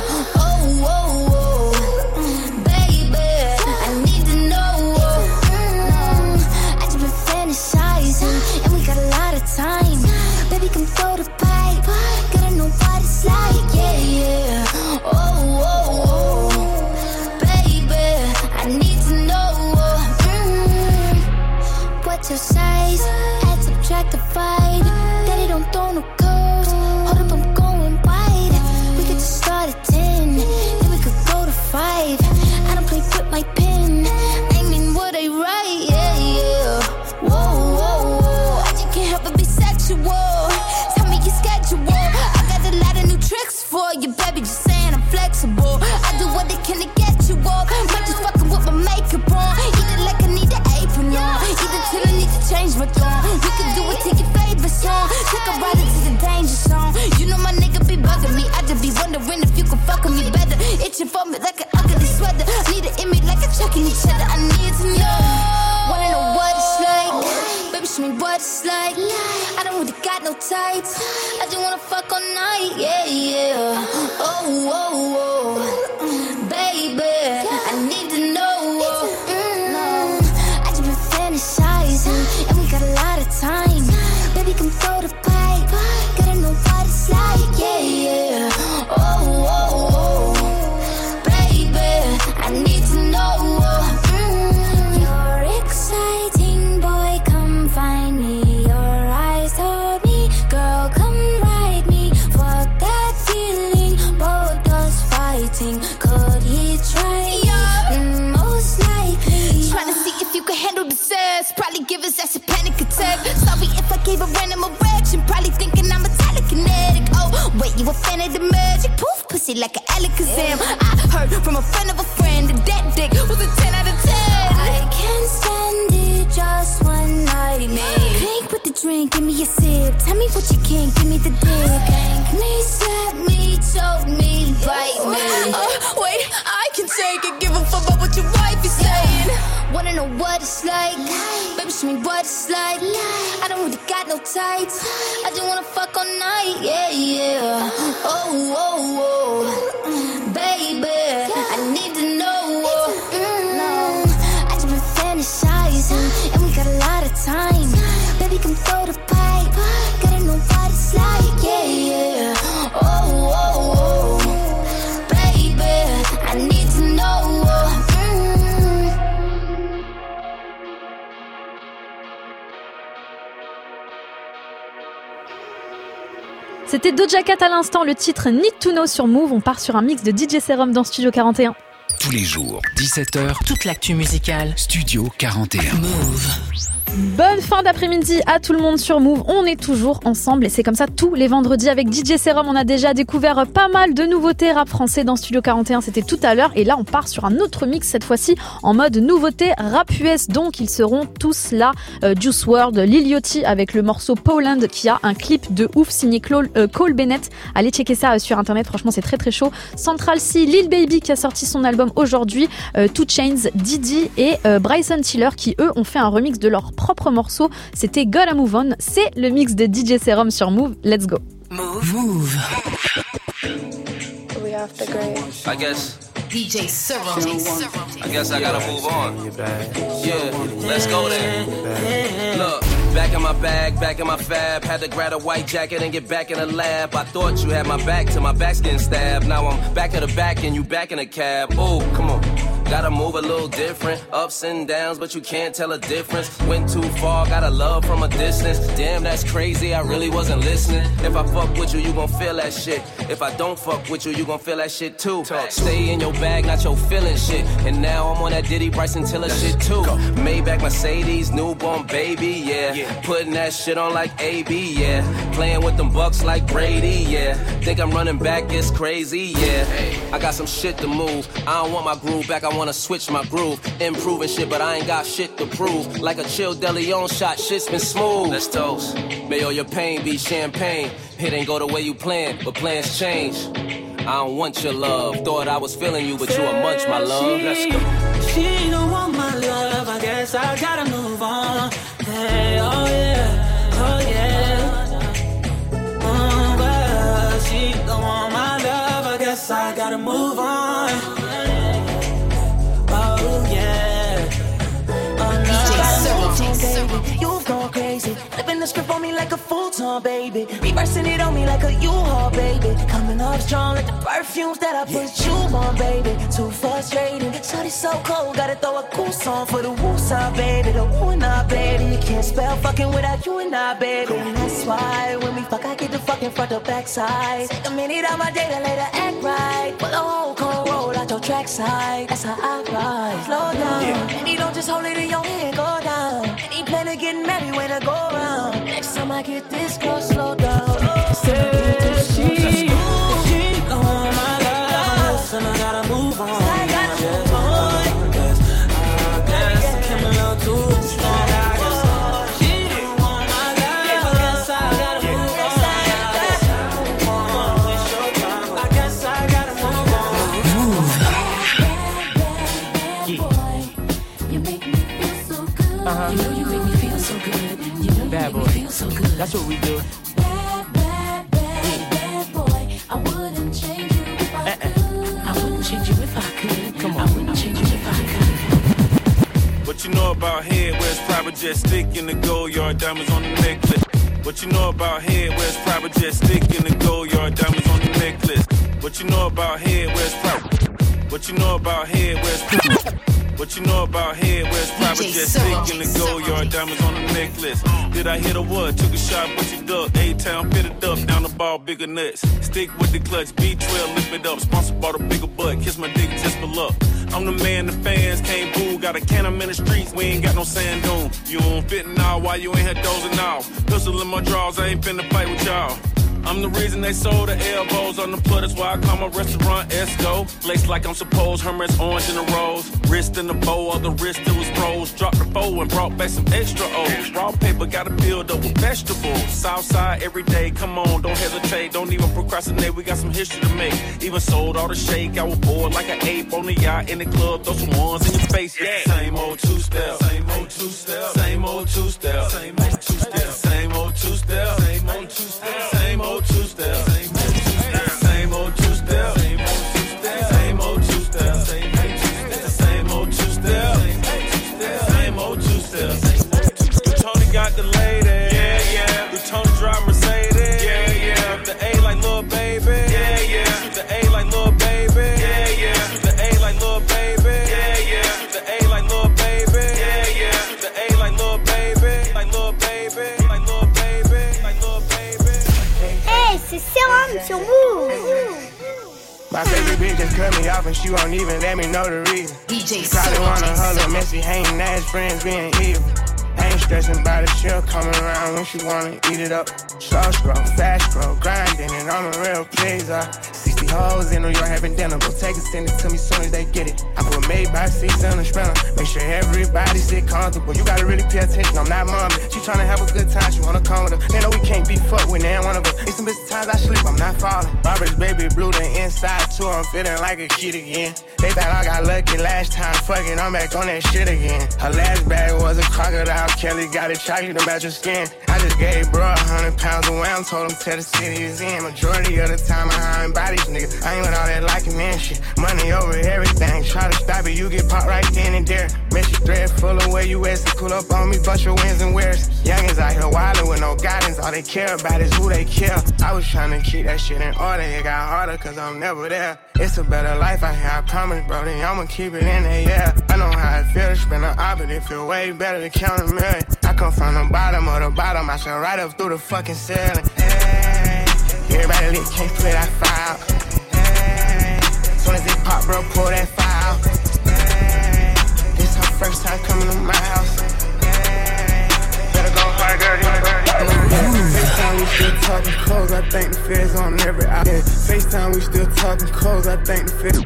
[SPEAKER 8] For you, baby. Just saying I'm flexible. I do what I can to get you off. Might just fucking with my makeup on. Either like I need an apron on. Either till I need to change my tone. We can do it to your favorite song. Take a ride into the danger zone. You know my nigga be bugging me. I just be wondering if you can fuck with me better. Itching for me like an ugly sweater. Need an image like a chucking each other. I need to know. Wanna like? Baby, show me what it's like. I don't really got no tights. I just wanna fuck all night. Yeah, yeah. Oh, oh, oh. Baby, I need sex. Probably give his ass a panic attack. Sorry if I gave a random erection. Probably thinking I'm a telekinetic. Oh, wait, you a fan of the magic? Poof, pussy like an Alakazam. I heard from a friend of a friend that that dick was a 10 out of 10. I can't stand it, just one night. Man. Drink with the drink, give me a sip. Tell me what you can, give me the dick. Thank me, slap me, choke me, bite me. Uh, wait, I can take it, give a know what it's like? Baby, show me what it's like. I don't really got no tights. I just wanna fuck
[SPEAKER 3] C'était Doja Cat à l'instant, le titre Need to Know sur Move. On part sur un mix de DJ Serum dans Studio 41.
[SPEAKER 1] Tous les jours, 17h,
[SPEAKER 2] Toute l'actu musicale.
[SPEAKER 1] Studio 41.
[SPEAKER 2] Move.
[SPEAKER 3] Bonne fin d'après-midi à tout le monde sur Move. On est toujours ensemble et c'est comme ça tous les vendredis avec DJ Serum. On a déjà découvert pas mal de nouveautés rap français dans Studio 41. C'était tout à l'heure et là on part sur un autre mix cette fois-ci en mode nouveauté rap US. Donc ils seront tous là. Euh, Juice WRLD, Lil Yachty avec le morceau Poland qui a un clip de ouf signé Cole, euh, Cole Bennett. Allez checker ça euh, sur internet. Franchement c'est très très chaud. Central C, Lil Baby qui a sorti son album aujourd'hui. Two Chains, Didi et Bryson Tiller qui eux ont fait un remix de leur propre morceau. C'était Gotta Move On. C'est le mix de DJ Serum sur Move. Let's go.
[SPEAKER 2] Move. Move.
[SPEAKER 33] We have the great.
[SPEAKER 34] I guess.
[SPEAKER 2] DJ Serum.
[SPEAKER 34] I guess I gotta move on. Yeah, let's go then. Look, back in my bag, back in my fab. Had to grab a white jacket and get back in the lab. I thought you had my back till my back's getting stabbed. Now I'm back at the back and you back in the cab. Oh, come on. Gotta move a little different. Ups and downs, but you can't tell a difference. Went too far, got a love from a distance. Damn, that's crazy, I really wasn't listening. If I fuck with you, you gon' feel that shit. If I don't fuck with you, you gon' feel that shit too. Stay in your bag, not your feeling shit. And now I'm on that Diddy Bryson Tiller shit too. Maybach Mercedes, newborn baby, yeah. Putting that shit on like AB, yeah. Playing with them bucks like Brady, yeah. Think I'm running back, it's crazy, yeah. I got some shit to move. I don't want my groove back, I wanna switch my groove. Improving shit, but I ain't got shit to prove. Like a chill Deleon shot, shit's been smooth. Let's toast. May all your pain be champagne. It ain't go the way you planned, but plans change. I don't want your love. Thought I was feeling you, but you a munch, my love. Let's go.
[SPEAKER 35] She don't want my love, I guess I gotta move on. Hey, oh yeah, oh yeah. Uh, oh, well, she don't want my love, I guess I gotta move on.
[SPEAKER 36] The script on me like a full-time baby. Reversing it on me like a U-Haul, baby. Coming off strong like the perfumes that I put you on, baby. Too frustrating. Shawty so cold, gotta throw a cool song for the woo side, baby. The woo and I, baby. You can't spell fucking without you and I, baby. And that's why when we fuck, I get the fucking front or back side. Take a minute out my day to later act right. Pull a whole cold roll out your track side. That's how I ride. Slow down. Baby, don't just get this
[SPEAKER 37] close.
[SPEAKER 38] That's what we do.
[SPEAKER 37] I wouldn't change you if I could. Come on. I wouldn't change you if I could.
[SPEAKER 39] What you know about head, where's private jet stick in the gold yard, diamonds on the necklace. What you know about head, where's private jet stick in the gold yard, diamonds on the necklace. What you know about head, where's private? What you know about head, where's What you know about head, where's private jet stick in the gold yard, diamonds on the necklace. Did I hit a what? Took a shot, but you duck. A-town fit fitted up, down the ball, bigger nuts. Stick with the clutch, B12, lift it up. Sponsored by the bigger butt, kiss my dick just for luck. I'm the man the fans can't boo. Got a can, I'm in the streets, we ain't got no sand dune. You don't fit now while you ain't had dozing off. Pistol in my drawers, I ain't finna fight with y'all. I'm the reason they sold the elbows on the. That's why I call my restaurant Esco. Laced like I'm supposed, Hermes orange in the rose. Wrist in the bow, all the wrist it was rose. Dropped the foe and brought back some extra O's. Raw paper, gotta build up with vegetables. Southside every day, come on, don't hesitate. Don't even procrastinate, we got some history to make. Even sold all the shake, I was bored like an ape on the yacht in the club. Throw some ones in your face, yeah. Same old two step, same old two step, same old two step, same old two step, old two step, same old two step, same old two step,
[SPEAKER 40] My favorite bitch just cut me off and she won't even let me know the reason. DJ she probably wanna hug her messy, hating ass friends being evil. Ain't stressing about it, she'll come around when she wanna eat it up. Slow scroll, fast scroll, grinding, and I'm a real pleaser. 60 hoes in New York having dinner. Go take it, send it to me soon as they get it. I put made by seats on the sprinter. Make sure everybody sit comfortable. You gotta really pay attention. I'm not mommy. She tryna have a good time. She wanna come with her. They know we can't be fucked with ain't one of us. It's some bitch times I sleep. I'm not falling. Robert's baby blue, the inside too. I'm feeling like a kid again. They thought I got lucky last time. Fucking, I'm back on that shit again. Her last bag was a crocodile. Kelly got it chocolate to match her skin. I just gave bro a hundred pounds of wham. Told him tell the city is in. Majority of the time I'm hide bodies, nigga. I ain't with all that liking and shit. Money over everything. Try to stop it, you get popped right then and there. Mesh thread full of where you at. So cool up on me, bust your wins and wears. Youngins out here wildin' with no guidance. All they care about is who they kill. I was trying to keep that shit in order. It got harder cause I'm never there. It's a better life out here, I promise, bro. Then I'ma keep it in there, yeah. I know how it feels to spend an op, but it feel way better to count a million. I come from the bottom of the bottom. I shall right up through the fucking ceiling. Hey, everybody lit, can't put that file. Pop, bro, pull that file. This her first time coming to my house. Better go hard, girl. FaceTime, we still talking clothes. I think the feds on every. Yeah. FaceTime, we still talking clothes. I think the feds.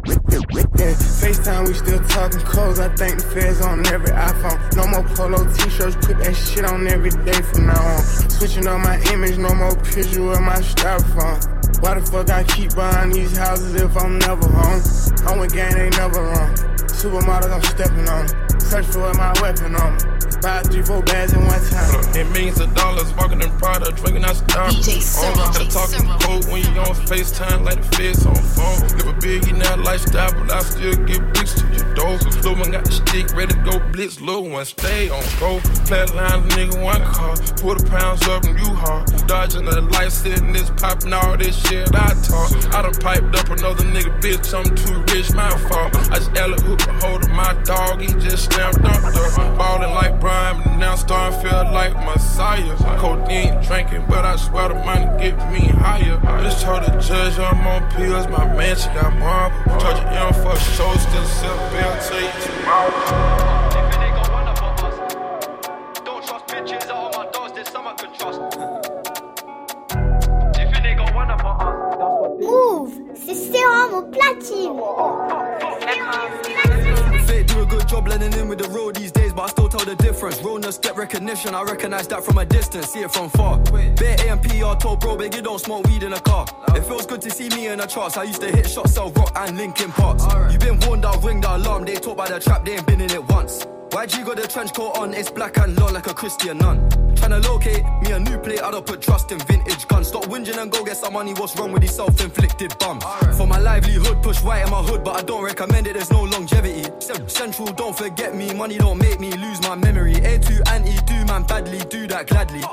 [SPEAKER 40] Yeah. FaceTime, we still talking clothes. I think the feds on every iPhone. No more polo t-shirts. Put that shit on every day from now on. Switching up my image. No more picture of my styrofoam. Why the fuck I keep buying these houses if I'm never home? With gang, ain't never wrong. Supermodels, I'm stepping on. 'Em. Search for my weapon on me. Buy three, four bags in one time.
[SPEAKER 2] It means the dollars walking in Prada, drinking out Starbucks. All I gotta talk in code when you on FaceTime like the feds on phone. Live a billionaire lifestyle, but I still get bricks to your door. Little one got the stick ready to go blitz. Little one stay on go. Flatline nigga one car. Put the pounds up and you hard. Dodging the light, sitting this popping all this shit I talk. I done piped up another nigga bitch. I'm too rich, my fault. I just Ella hook a hold of my dog. He just slammed up. Ballin' like Brian, but now starting feel like Messiah. Codeine drinking, but I swear the money get me higher. Just told the judge I'm on pills, my man, she got marble. Charge it in for a show, still sell bill till you tomorrow.
[SPEAKER 11] Move, c'est sérum au platine.
[SPEAKER 6] Good job blending in with the road these days, but I still tell the difference. Realness get recognition, I recognize that from a distance, see it from far. Bare AMP, I told bro, big, you don't smoke weed in a car. It feels good to see me in the charts. I used to hit shots, sell rock and Linkin Parks. You been warned, I'll ring the alarm. They talk about the trap, they ain't been in it once. YG got the trench coat on, it's black and low like a Christian nun. Tryna locate me a new plate, I don't put trust in vintage guns. Stop whinging and go get some money, what's wrong with these self inflicted bums? For my livelihood, push white in my hood, but I don't recommend it, there's no longevity. Cent- Central, don't forget me, money don't make me lose my memory. A2 and E2, man, badly, do that gladly.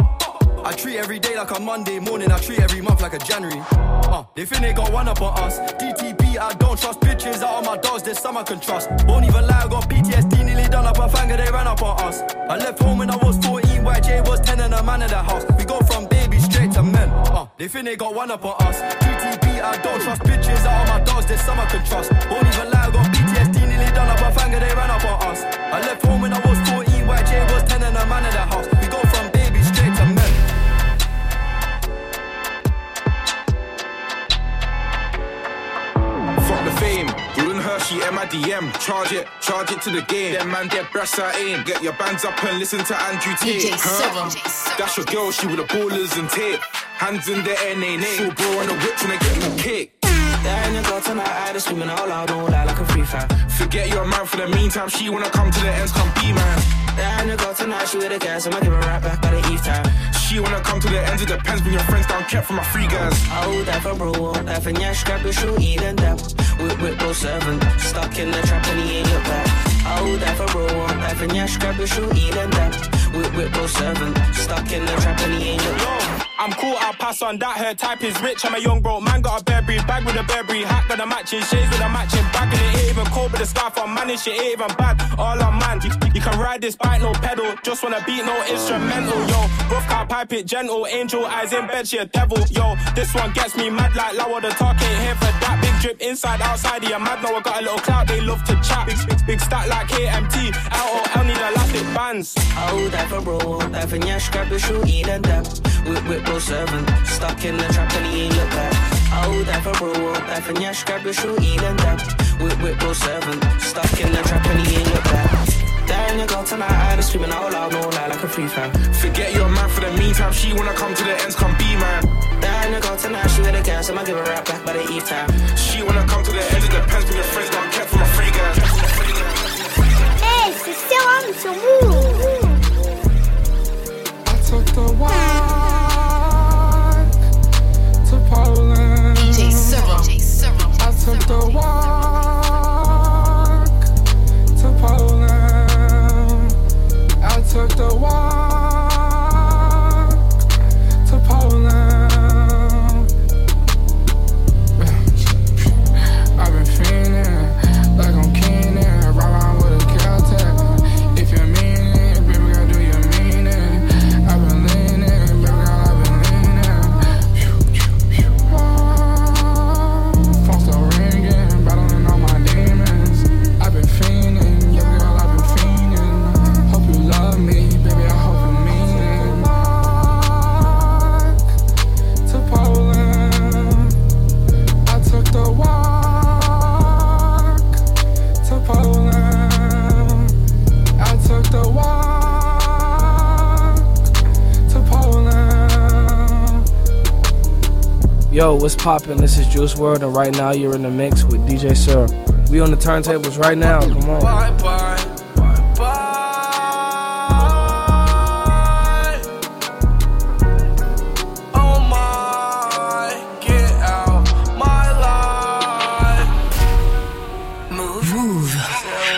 [SPEAKER 6] I treat every day like a Monday morning, I treat every month like a January. Uh, they think they got one up on us. DTP, I don't trust bitches out of my dogs, there's some I can trust. Won't even lie, I got PTSD, nearly done up a finger, they ran up on us. I left home when I was 14, YJ was 10 and a man in the house. We go from baby straight to men. Uh, they think they got one up on us. DTP, I don't trust bitches out of my dogs, there's some I can trust. Won't even lie, I got PTSD, nearly done up a finger, they ran up on us. I left home when I was 14, YJ was 10 and a man in the house.
[SPEAKER 41] Hershey, M I D M. Charge it, charge it to the game. Them man, dead brass I aim. Get your bands up and listen to Andrew Tate.
[SPEAKER 42] DJ
[SPEAKER 41] Huh? That's your girl, she with the ballers and tape. Hands in the air, nay, nay. Full bro on the whip when I get the kick.
[SPEAKER 35] That ain't a girl tonight, I just screaming out loud, don't lie like a free fan.
[SPEAKER 41] Forget your man for the meantime. She wanna come to the ends, come be man.
[SPEAKER 35] That ain't a girl tonight, she with the gas, I'ma give her right back by the eve time.
[SPEAKER 41] She wanna come to the ends, it depends. Bring your friends down, kept for my free guys.
[SPEAKER 35] Oh, that for bro, that for nyash, grab your shoe, eat and dap. Whip, whip, bro, seven. Stuck in the trap and he ain't look back. Oh, that for bro, that for nyash, grab your shoe, eat and dap. Whip, whip, bro, seven. Stuck in the trap and he ain't look back.
[SPEAKER 43] I'm cool, I'll pass on that. Her type is rich. I'm a young bro, man got a Burberry bag with a Burberry hat, got a matching shades with a matching bag, and it ain't even cold, but the scarf on man, shit ain't even bad. All on man, you, you can ride this bike, no pedal. Just wanna beat, no instrumental, yo. Rough car, pipe it gentle, angel eyes in bed, she a devil, yo. This one gets me mad like Lower, the talk ain't here for that. Big drip inside, outside, yeah, mad. Now I got a little clout, they love to chat. Big, big, big stack like KMT, LOL need elastic bands.
[SPEAKER 35] Oh, that for bro, that for nyash, grab your shoe, eat and dap. Whip, whip, bro, seven. Stuck in the trap and he ain't look back. Oh, that for bro, oh, that Knife and yash, grab your shorty, then dab. Whip, whip, roll seven. Stuck in the trap, penny in your back. There you go tonight, I was screaming out loud, no lie, like a free fan.
[SPEAKER 41] Forget your man for the meantime. She wanna come to the ends, come be man.
[SPEAKER 35] There you go tonight, she with a gas, I'ma give her right back by the eve time.
[SPEAKER 41] She wanna come to the ends, it depends when your friends got kept from a fragrance.
[SPEAKER 11] Hey, c'est Serum sur Move.
[SPEAKER 44] I took the walk turn the one.
[SPEAKER 45] Yo, what's poppin'? This is Juice World, and right now you're in the mix with DJ Sir. We on the turntables right now. Come on.
[SPEAKER 41] Bye bye, bye bye. Oh my, get out my life.
[SPEAKER 2] Move.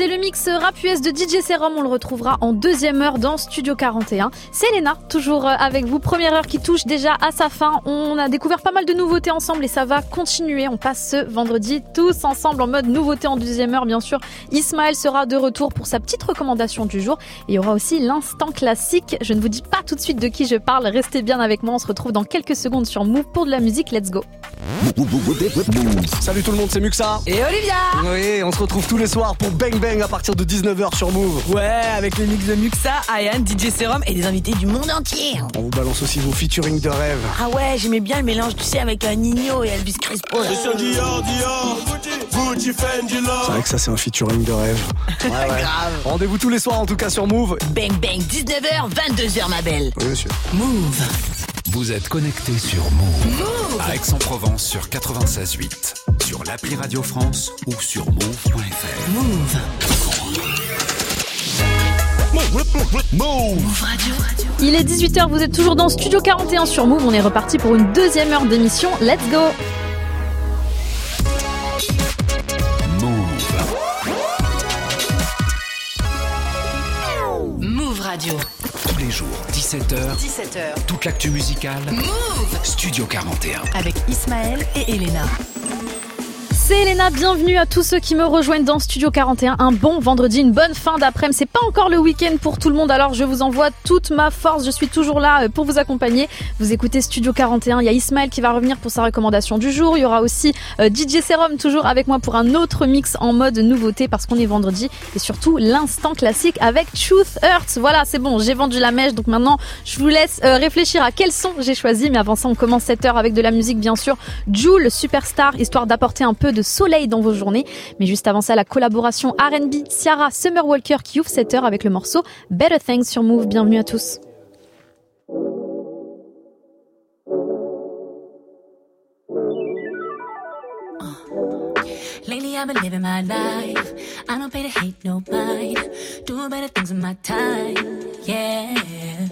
[SPEAKER 3] C'était le mix rap US de DJ Serum, on le retrouvera en deuxième heure dans Studio 41. C'est Léna, toujours euh, avec vous. Première heure qui touche déjà à sa fin. On a découvert pas mal de nouveautés ensemble et ça va continuer. On passe ce vendredi tous ensemble en mode nouveauté en deuxième heure, bien sûr. Ismaël sera de retour pour sa petite recommandation du jour. Et il y aura aussi l'instant classique. Je ne vous dis pas tout de suite de qui je parle. Restez bien avec moi. On se retrouve dans quelques secondes sur Move pour de la musique. Let's go.
[SPEAKER 46] Salut tout le monde, c'est Muxa.
[SPEAKER 2] Et Olivia
[SPEAKER 46] Oui, on se retrouve tous les soirs pour Bang Bang à partir de 19h sur Move.
[SPEAKER 2] Ouais, avec le mix de Muxa, Ayan, DJ Serum et des invités du monde entier.
[SPEAKER 46] On vous balance aussi vos featuring de rêve.
[SPEAKER 2] Ah ouais, j'aimais bien le mélange, tu sais, avec un Nino et Elvis Crespo.
[SPEAKER 46] C'est vrai que ça c'est un featuring de rêve. Ouais, ouais.
[SPEAKER 2] Grave.
[SPEAKER 46] Rendez-vous tous les soirs en tout cas sur Move.
[SPEAKER 2] Bang bang, 19h, 22h ma belle.
[SPEAKER 46] Oui monsieur.
[SPEAKER 2] Move.
[SPEAKER 1] Vous êtes connecté sur Move. À Aix-en-Provence sur 96.8, sur l'appli Radio France ou sur move.fr.
[SPEAKER 2] Move.
[SPEAKER 1] Move
[SPEAKER 2] Radio.
[SPEAKER 3] Il est 18h, vous êtes toujours dans Studio 41 sur Move. On est reparti pour une deuxième heure d'émission. Let's go
[SPEAKER 2] Move Radio.
[SPEAKER 1] Tous les jours, 17h,
[SPEAKER 2] 17h.
[SPEAKER 1] toute l'actu musicale.
[SPEAKER 2] Move
[SPEAKER 1] Studio 41.
[SPEAKER 2] Avec Ismaël et Elena.
[SPEAKER 3] C'est Elena, bienvenue à tous ceux qui me rejoignent dans Studio 41. Un bon vendredi, une bonne fin d'après-midi. C'est pas encore le week-end pour tout le monde, alors je vous envoie toute ma force. Je suis toujours là euh, pour vous accompagner. Vous écoutez Studio 41. Il y a Ismaël qui va revenir pour sa recommandation du jour. Il y aura aussi euh, DJ Serum toujours avec moi pour un autre mix en mode nouveauté parce qu'on est vendredi. Et surtout l'instant classique avec Truth Hurts. Voilà, c'est bon, j'ai vendu la mèche. Donc maintenant, je vous laisse euh, réfléchir à quel son j'ai choisi. Mais avant ça, on commence cette heure avec de la musique, bien sûr. Joule, superstar, histoire d'apporter un peu de soleil dans vos journées. Mais juste avant ça, la collaboration R&B, Ciara, Summer Walker qui ouvre cette heure avec le morceau Better Things sur Move. Bienvenue à tous.
[SPEAKER 36] I've been living my life. I don't pay to hate no mind. Doing better things in my time. Yeah.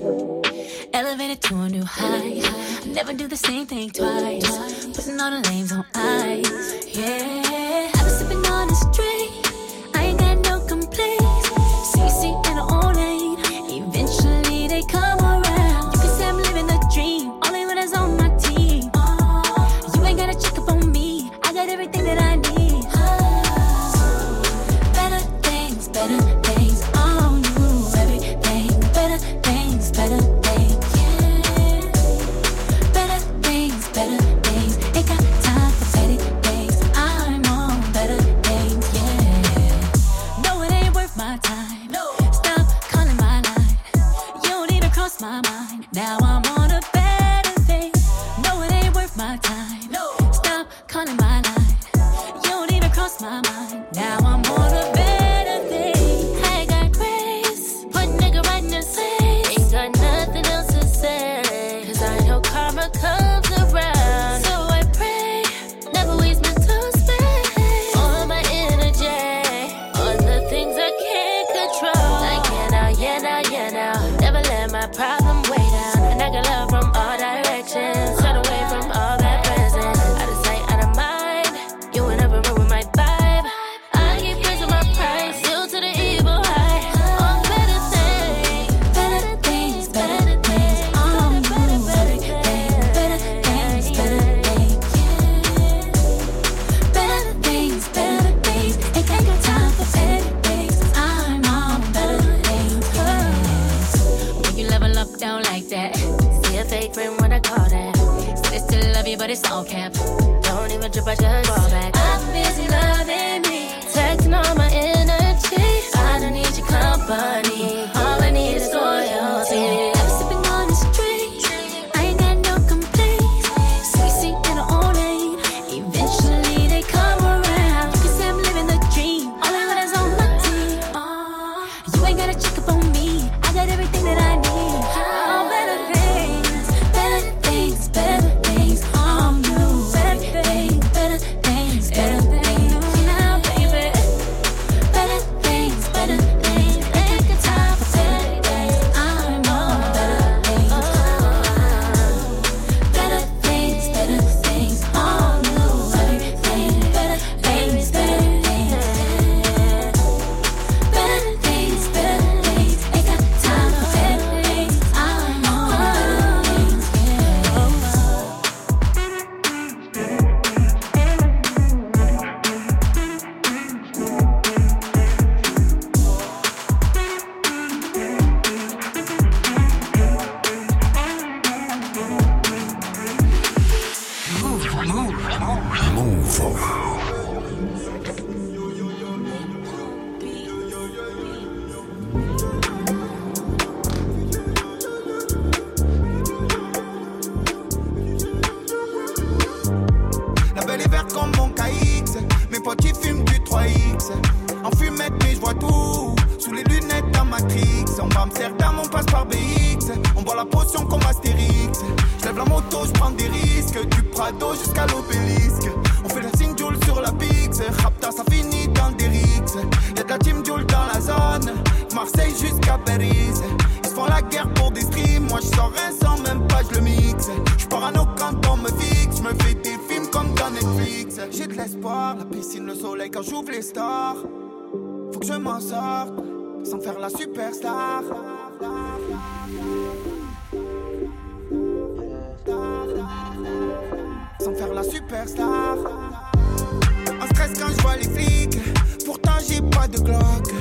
[SPEAKER 36] Elevated to a new height. I never do the same thing twice. Putting all the names on ice. Yeah. I've been sipping on this drink.
[SPEAKER 40] Matrix. On va Amsterdam, on passe par BX. On boit la potion comme Astérix. Je lève la moto, je prends des risques. Du Prado jusqu'à l'obélisque. On fait la signe Joule sur la Pix. Rapta, ça finit dans des rixes. Y'a de la team Joule dans la zone. Marseille jusqu'à Paris. Ils font la guerre pour des streams. Moi, je sors un sans même pas, je le mixe. Je parano quand on me fixe. Me fais des films comme dans Netflix. J'ai de l'espoir, la piscine, le soleil quand j'ouvre les stars. Faut que je m'en sorte sans faire la superstar. Sans faire la superstar. En stress quand je vois les flics. Pourtant j'ai pas de Glock.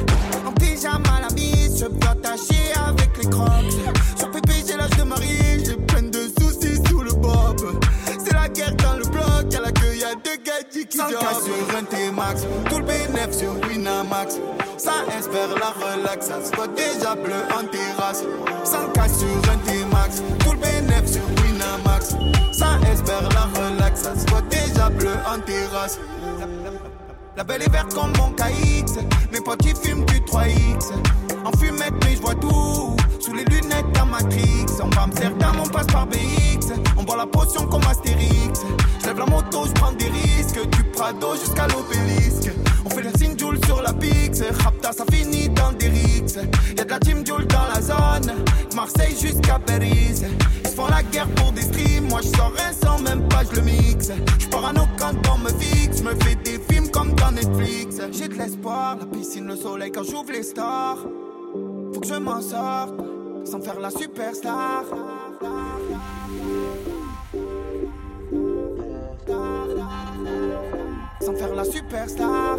[SPEAKER 40] En pyjama la mise, je peux attacher avec les crocs. Sur pépé j'ai l'âge de marier, j'ai plein de soucis sous le bob. C'est la guerre dans le bloc, la y'a deux gadgets qui 100 sur un T-Max, tout le bénéf sur Winamax. Ça espère la relax, ça se voit déjà bleu en terrasse. 100 sur un T-Max, tout le bénéf sur Winamax. Ça espère la relax, ça se voit déjà bleu en terrasse. La belle est verte comme mon KX. Mes potes ils fument du 3X. En fumette, mais je vois tout. Sous les lunettes d'un Matrix. On va Amsterdam, on passe par BX. On boit la potion comme Astérix. Je lève la moto, je prends des risques. Du Prado jusqu'à l'obélisque. On fait la signe Joule sur la Pix. Rapta, ça finit dans des rixes. Y'a de la team Joule dans la zone. Marseille jusqu'à Paris. Ils font la guerre pour des streams. Moi, je sors un sans même pas, je le mixe. Je parano quand on me fixe. Me fais des films comme dans Netflix. J'ai de l'espoir, la piscine, le soleil quand j'ouvre les stars. Faut que je m'en sorte sans faire la superstar. Sans faire la superstar.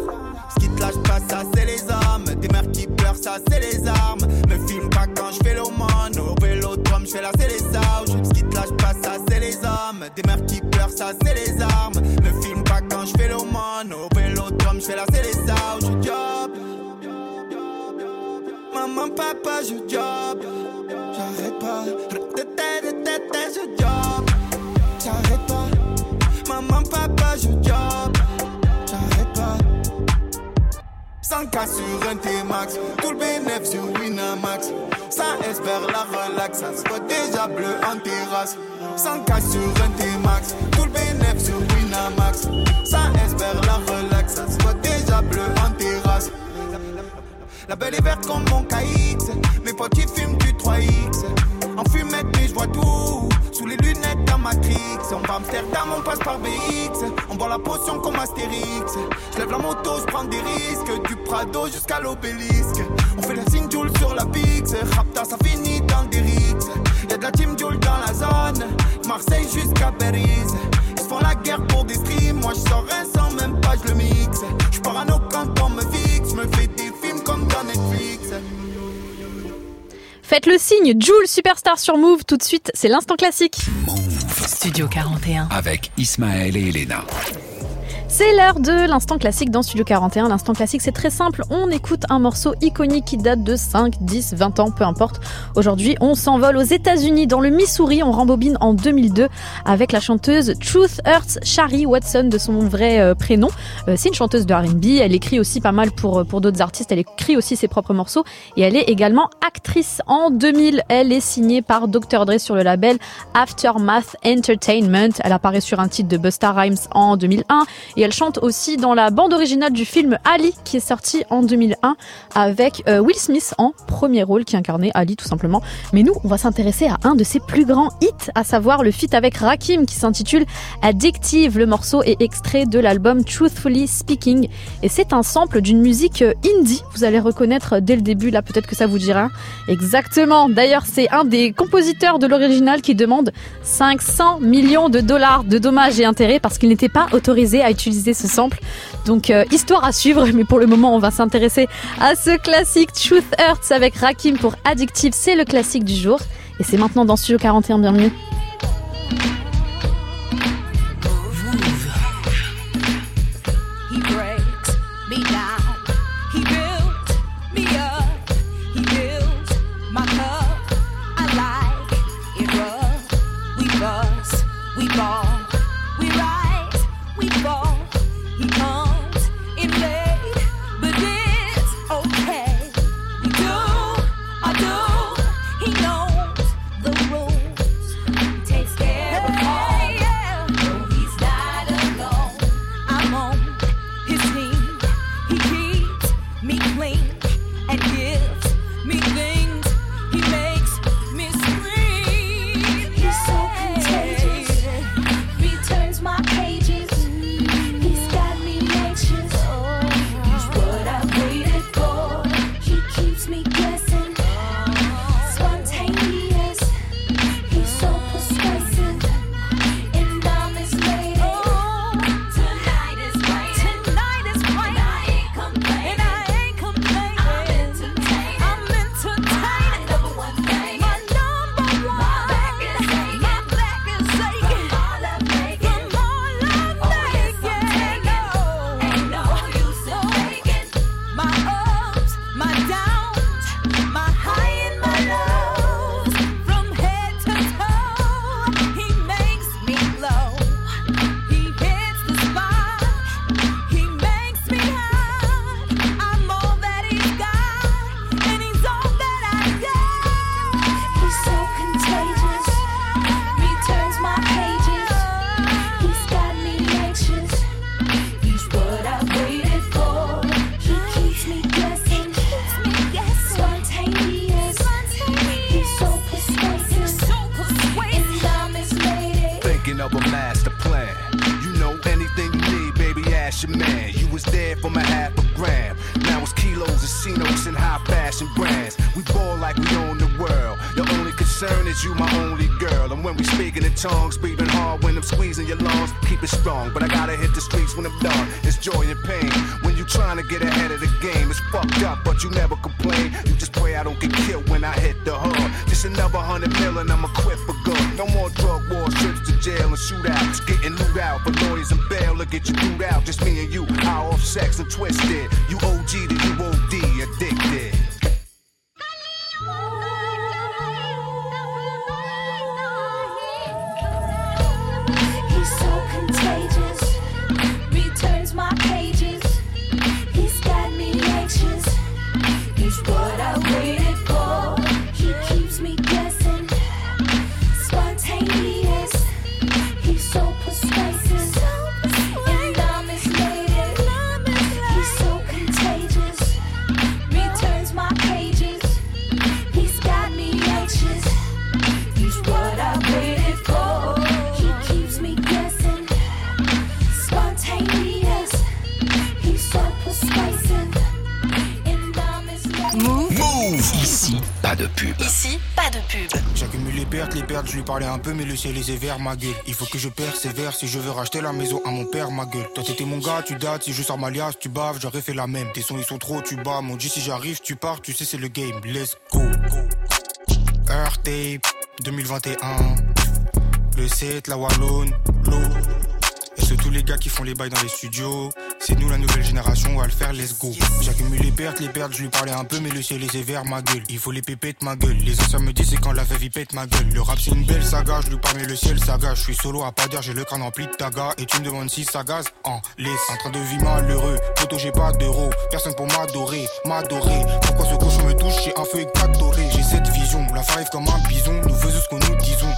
[SPEAKER 40] Ce qui te lâche pas, ça c'est les hommes. Des mères qui pleurent, ça c'est les armes. Me filme pas quand je fais l'aumône. Au vélodrome, je fais la ouches. Ce qui te lâche pas, ça c'est les hommes. Des mères qui pleurent, ça c'est les armes. Me filme pas quand je fais l'aumône. Au vélodrome, je fais la. Je job. Maman, papa, je job. J'arrête pas. Je job. J'arrête pas. Maman, papa, je job. J'arrête pas. 100K sur un T-Max, tout le bénéf sur Winamax. Ça espère la relax, ça déjà bleu en terrasse. 100K sur un T-Max, tout le bénéf sur Winamax. Ça espère la relax, ça déjà bleu en terrasse. La belle est verte comme mon KX, mes potes ils fument du 3X. En fumette, mais je vois tout. Sous les lunettes d'un Matrix. On va Amsterdam, on passe par BX. On boit la potion comme Astérix. Je lève la moto, je prends des risques. Du Prado jusqu'à l'obélisque. On fait la signe sur la Pix. Rapta, ça finit dans des rixes. Y'a de la team Joule dans la zone. Marseille jusqu'à Paris. Ils font la guerre pour des streams. Moi, je sors
[SPEAKER 3] Faites le signe, Joule Superstar sur Move tout de suite, c'est l'instant classique.
[SPEAKER 2] Studio 41.
[SPEAKER 1] Avec Ismaël et Elena.
[SPEAKER 47] C'est l'heure de l'instant classique dans Studio 41. L'instant classique, c'est très simple. On écoute un morceau iconique qui date de 5, 10, 20 ans, peu importe. Aujourd'hui, on s'envole aux États-Unis, dans le Missouri. On rembobine en 2002 avec la chanteuse Truth Hurts Shari Watson, de son vrai euh, prénom. Euh, c'est une chanteuse de R&B. Elle écrit aussi pas mal pour, euh, pour d'autres artistes. Elle écrit aussi ses propres morceaux. Et elle est également actrice. En 2000, elle est signée par Dr. Dre sur le label Aftermath Entertainment. Elle apparaît sur un titre de Busta Rhymes en 2001 et elle chante aussi dans la bande originale du film Ali qui est sorti en 2001 avec euh, Will Smith en premier rôle qui incarnait Ali tout simplement. Mais nous, on va s'intéresser à un de ses plus grands hits, à savoir le feat avec Rakim qui s'intitule Addictive. Le morceau est extrait de l'album Truthfully Speaking et c'est un sample d'une musique euh, indie. Vous allez reconnaître dès le début, là peut-être que ça vous dira. Exactement. D'ailleurs, c'est un des compositeurs de l'original qui demande 500 millions de dollars de dommages et intérêts parce qu'il n'était pas autorisé à utiliser ce sample. Donc euh, histoire à suivre, mais pour le moment on va s'intéresser à ce classique Truth Hurts avec Rakim pour Addictive, c'est le classique du jour. Et c'est maintenant dans Studio 41, bienvenue.
[SPEAKER 27] Tongues, breathing hard when I'm squeezing your lungs, keep it strong. But I gotta hit the streets when I'm done. It's joy and pain. When you trying to get ahead of the game, it's fucked up, but you never
[SPEAKER 48] le ciel est vers ma gueule. Il faut que je persévère si je veux racheter la maison à mon père, ma gueule. Toi t'étais mon gars, tu dates, si je sors ma liasse, tu baves, j'aurais fait la même. Tes sons ils sont trop, tu bats, mon dit si j'arrive, tu pars, tu sais c'est le game, let's go. Earth Tape 2021. le 7, la Wallone, l'eau. Et c'est tous les gars qui font les bails dans les studios. C'est nous la nouvelle génération, on va le faire, let's go. J'accumule les pertes, les pertes, je lui parlais un peu, mais le ciel est sévère, ma gueule. Il faut les pépettes, ma gueule. Les anciens me disent c'est quand la il pète ma gueule. Le rap c'est une belle saga, je lui parle, mais le ciel saga. Je suis solo à pas dire, j'ai le crâne rempli de taga. Et tu me demandes si ça gaz en laisse. En train de vivre malheureux, photo j'ai pas d'euros. Personne pour m'adorer, m'adorer. Pourquoi ce cochon me touche, j'ai un feu éclatoré. J'ai cette vision, la arrive comme un bison. Nous faisons ce que nous disons.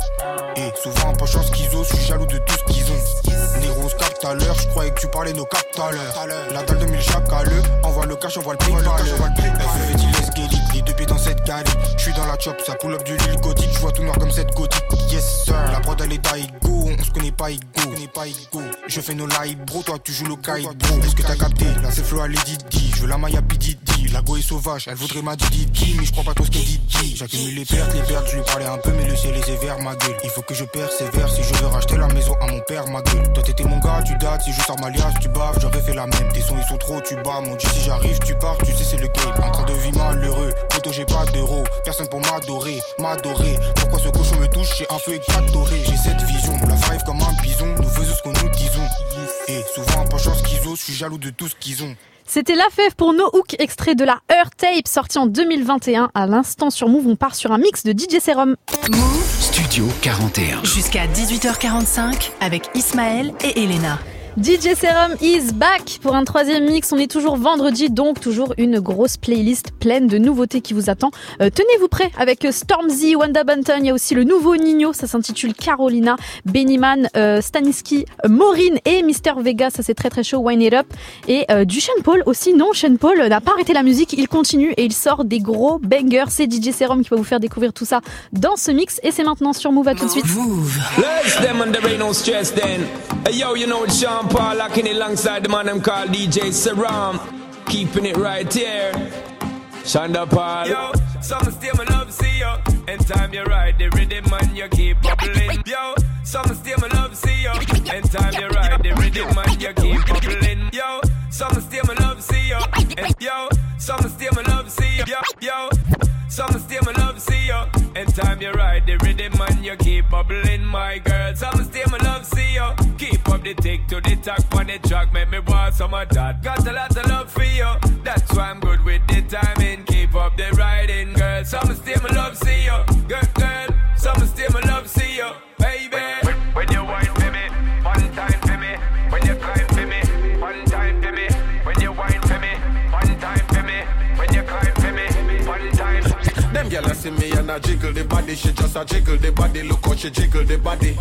[SPEAKER 48] Et souvent, chance qu'ils osent, je suis jaloux de tout ce qu'ils ont. Néros à l'heure, je croyais que tu parlais nos captes à l'heure. La dalle de mille à l'heure, envoie le cash, envoie le prix, envoie le. FFT, les les deux pieds dans cette galerie. Je suis dans la chop, ça pull up du l'île gothique, je vois tout noir comme cette gothique. Yes sir, la prod elle est d'Aigo, on se connaît pas Igo. Je fais nos live bro, toi tu joues le kite bro. Est-ce que t'as capté? Là c'est flow à Lady je veux la Maya Pididi. La go est sauvage, elle voudrait ma Didi, mais je crois pas trop ce qu'elle dit. J'accumule les pertes, les pertes, je lui un peu, mais le ciel est sévère, ma gueule. Il faut que je persévère si je veux racheter la maison à mon père, ma gueule. Toi t'étais mon gars, tu dates, si je sors ma liasse, tu baves, j'aurais fait la même. Tes sons ils sont trop, tu bats, mon dieu, si j'arrive, tu pars, tu sais c'est le game. En train de vivre malheureux, photo j'ai pas d'euros, personne pour m'adorer, m'adorer. Pourquoi ce cochon me touche, j'ai un feu éclatoré. J'ai cette vision, la five comme un bison, nous faisons ce que nous disons. Et souvent, pas chance qu'ils osent, je suis jaloux de tout ce qu'ils ont.
[SPEAKER 3] C'était La Fève pour No Hook, extrait de la Earth Tape sorti en 2021. À l'instant sur Move, on part sur un mix de DJ Serum.
[SPEAKER 1] Studio 41.
[SPEAKER 2] Jusqu'à 18h45 avec Ismaël et Elena.
[SPEAKER 3] DJ Serum is back pour un troisième mix. On est toujours vendredi, donc toujours une grosse playlist pleine de nouveautés qui vous attend. Euh, Tenez-vous prêts avec Stormzy, Wanda Bunton. Il y a aussi le nouveau Nino, ça s'intitule Carolina, Bennyman, euh, Staniski, euh, Maureen et Mister Vega. Ça c'est très très chaud. Wine It Up et euh, du Sean Paul aussi. Non, Sean Paul n'a pas arrêté la musique. Il continue et il sort des gros bangers. C'est DJ Serum qui va vous faire découvrir tout ça dans ce mix et c'est maintenant sur Move. À tout de suite.
[SPEAKER 17] Let's you Sean Paul locking it alongside the man I'm called DJ Saram. Keeping it right here. Shonda Paul.
[SPEAKER 41] Yo, some still my love see yo. And time you ride the rhythm man you keep bubbling. Yo, some still my love see yo. And time you ride the rhythm man you keep bubbling. Yo, some still my love see yo. And yo, some still my love see yo. Yo, some still my love see yo. And time you ride the rhythm man you keep bubbling, my girl. Some still my love see up the tick to the talk on the track, make me want some of that. Got a lot of love for you. That's why I'm good with the timing. Keep up the riding, girl. Some still love see you. Girl, See me
[SPEAKER 27] and I jiggle the body, she just a jiggle the body. Look how she jiggle the body.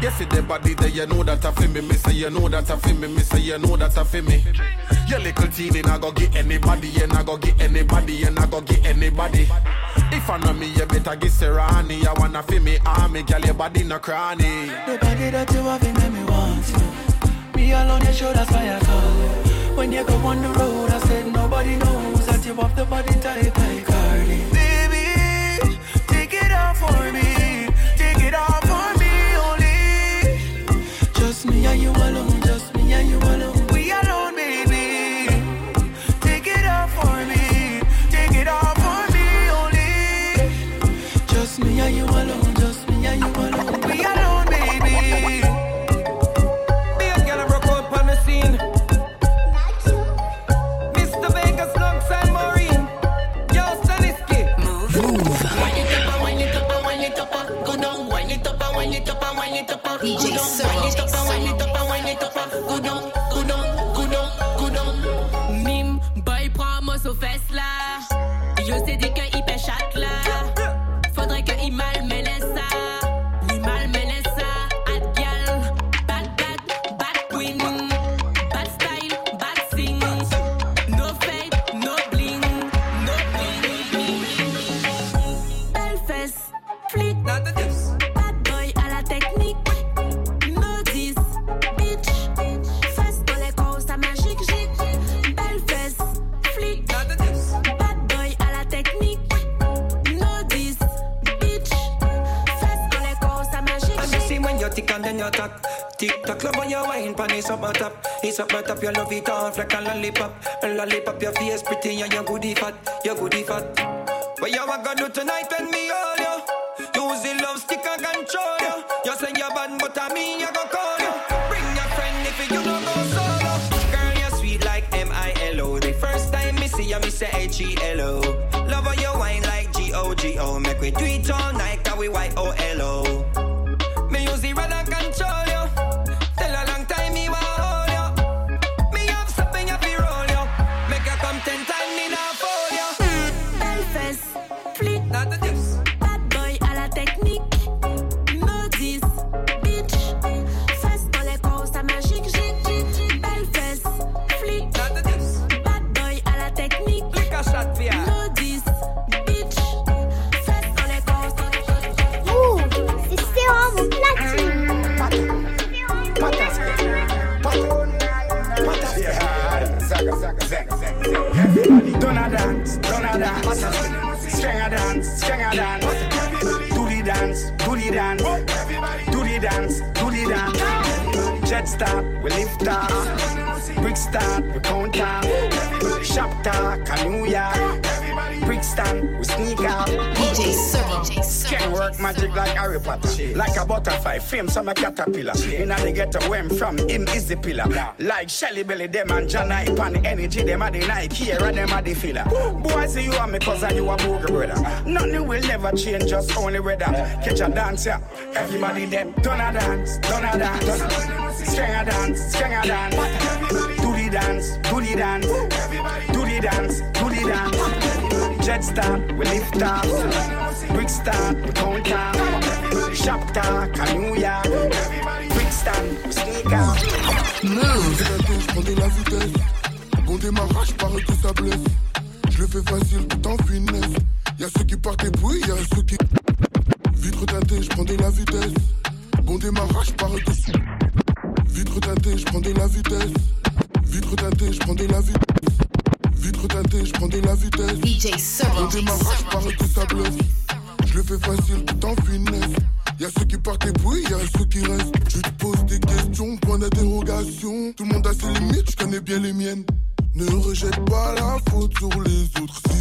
[SPEAKER 27] Yes, see the body there, you know that I feel me. Me say you know that I feel me. Me say you know that I feel me. Your little teen and I go get anybody, and I go get anybody, and I go get anybody. If I know me, you better get Serrani. I wanna feel me army, girl, your body no cranny.
[SPEAKER 36] The body that you have make me want you. Me alone, your shoulders why I call you. When you go on the road, I said nobody knows that you have the body type like. For me. Take it off for me only. Just me and you alone, just me and you alone. We alone, baby. Take it off for me. Take it off for me only. Just me and you alone, just me and you alone. Lollipop. And lollipop, your face pretty and your goodie fat,
[SPEAKER 5] caterpillar. In the ghetto where I'm from, him is the pillar. Nah. Like Shelly Belly, them and Janipe and Energy, them are the Nike, here and them are the filler. Boy, see you are me I you a booger brother. Nothing will never change, just only weather. Catch a dance, yeah. Everybody them, done a dance, done a dance. String a dance, string a dance. Do the dance, do the dance. Do the dance, do the dance. Jet start, we lift up. Brick start, we count off. Shop talk, a New York.
[SPEAKER 49] Je le fais facile faute sur les autres.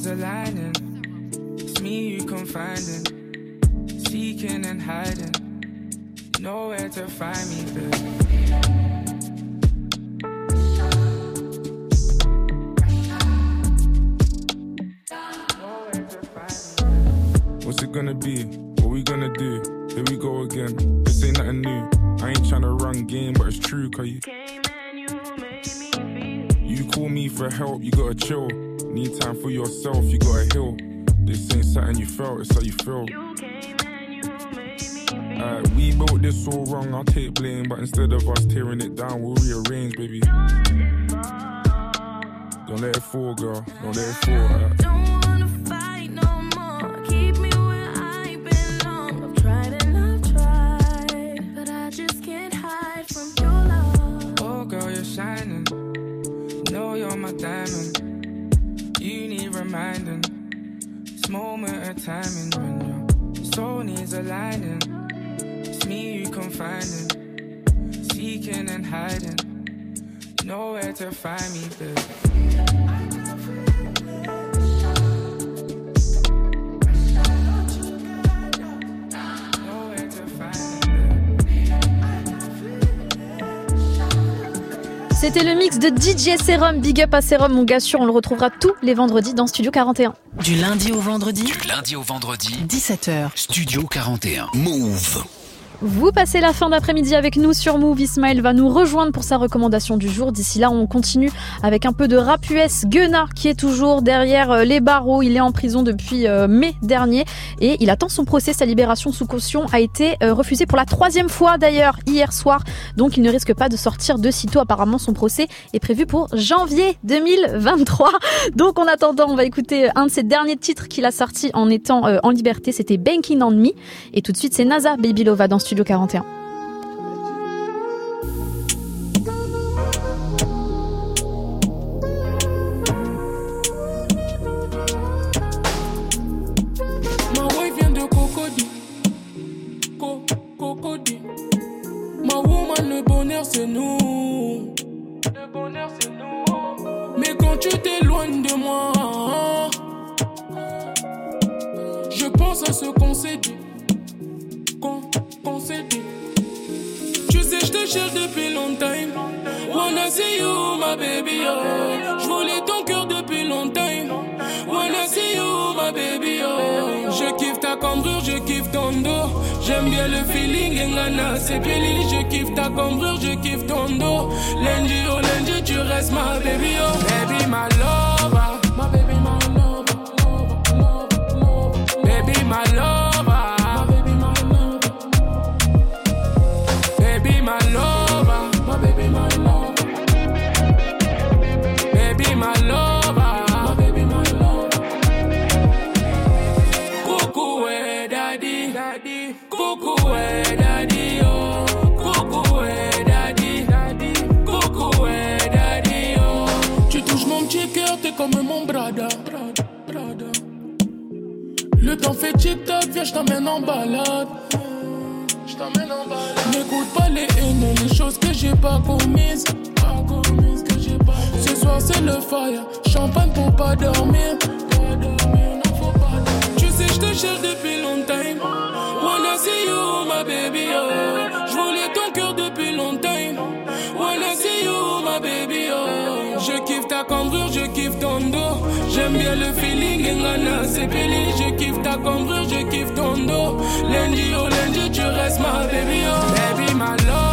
[SPEAKER 41] Needs aligning. It's me you confiding. Seeking and hiding. Nowhere to find me, babe.
[SPEAKER 50] Yourself, you gotta heal. This ain't something you felt, it's how you feel. Alright, we built this all wrong, I'll take blame, but instead of us tearing it down, we'll rearrange, baby. Don't let it fall, girl. Don't let it fall. alright?
[SPEAKER 41] Moment of timing when your soul needs aligning. It's me you confiding. Seeking and hiding. Nowhere to find me, babe.
[SPEAKER 3] C'était le mix de DJ Serum. Big up à Serum, mon gars sûr. On le retrouvera tous les vendredis dans Studio 41.
[SPEAKER 1] Du lundi au vendredi. Du lundi au vendredi. 17h. Studio 41. Move.
[SPEAKER 3] Vous passez la fin d'après-midi avec nous sur Move. Ismaël va nous rejoindre pour sa recommandation du jour. D'ici là, on continue avec un peu de rap US. Gunnar qui est toujours derrière euh, les barreaux. Il est en prison depuis euh, mai dernier et il attend son procès. Sa libération sous caution a été euh, refusée pour la troisième fois d'ailleurs hier soir. Donc il ne risque pas de sortir de sitôt. Apparemment, son procès est prévu pour janvier 2023. Donc en attendant, on va écouter un de ses derniers titres qu'il a sorti en étant en liberté. C'était Banking on Me. Et tout de suite, c'est NASA Baby Lova dans Studio 41.
[SPEAKER 51] Ma wife vient de Cocody. Co Cocody. Ma woman, le bonheur c'est nous. Le bonheur c'est nous. Mais quand tu t'éloignes de moi, je pense à ce qu'on s'est dit. Cherche depuis longtemps. Wanna see you, my baby. Oh. Je voulais ton cœur depuis longtemps. Wanna see you, my baby. Oh. Je kiffe ta cambrure, je kiffe ton dos. J'aime bien le feeling, c'est Billy. Je kiffe ta cambrure, je kiffe ton dos. Lundi, oh lundi, tu restes ma baby. Oh. Baby, my lover. Comme mon brada. Le temps fait tic-tac, viens, je t'emmène en balade. N'écoute pas les haines, les choses que j'ai pas commises. Ce soir c'est le fire, champagne pour pas dormir. Tu sais, je te cherche depuis longtemps. Wanna see you, my baby, oh. Je voulais je kiffe ton dos. J'aime bien le feeling, Ngana, c'est Billy. Je kiffe ta cambrure, je kiffe ton dos. Lundi au lundi, tu restes ma baby,
[SPEAKER 2] oh. Baby, my love.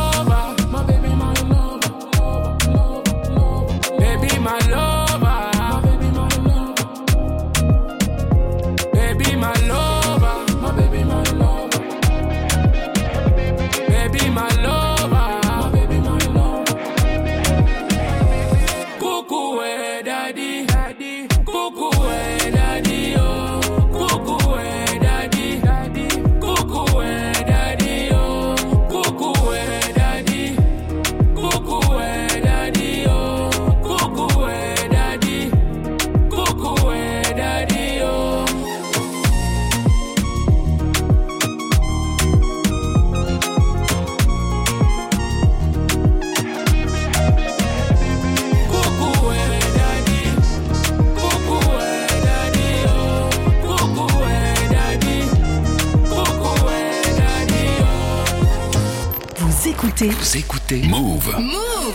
[SPEAKER 52] Vous écoutez Move.
[SPEAKER 2] Move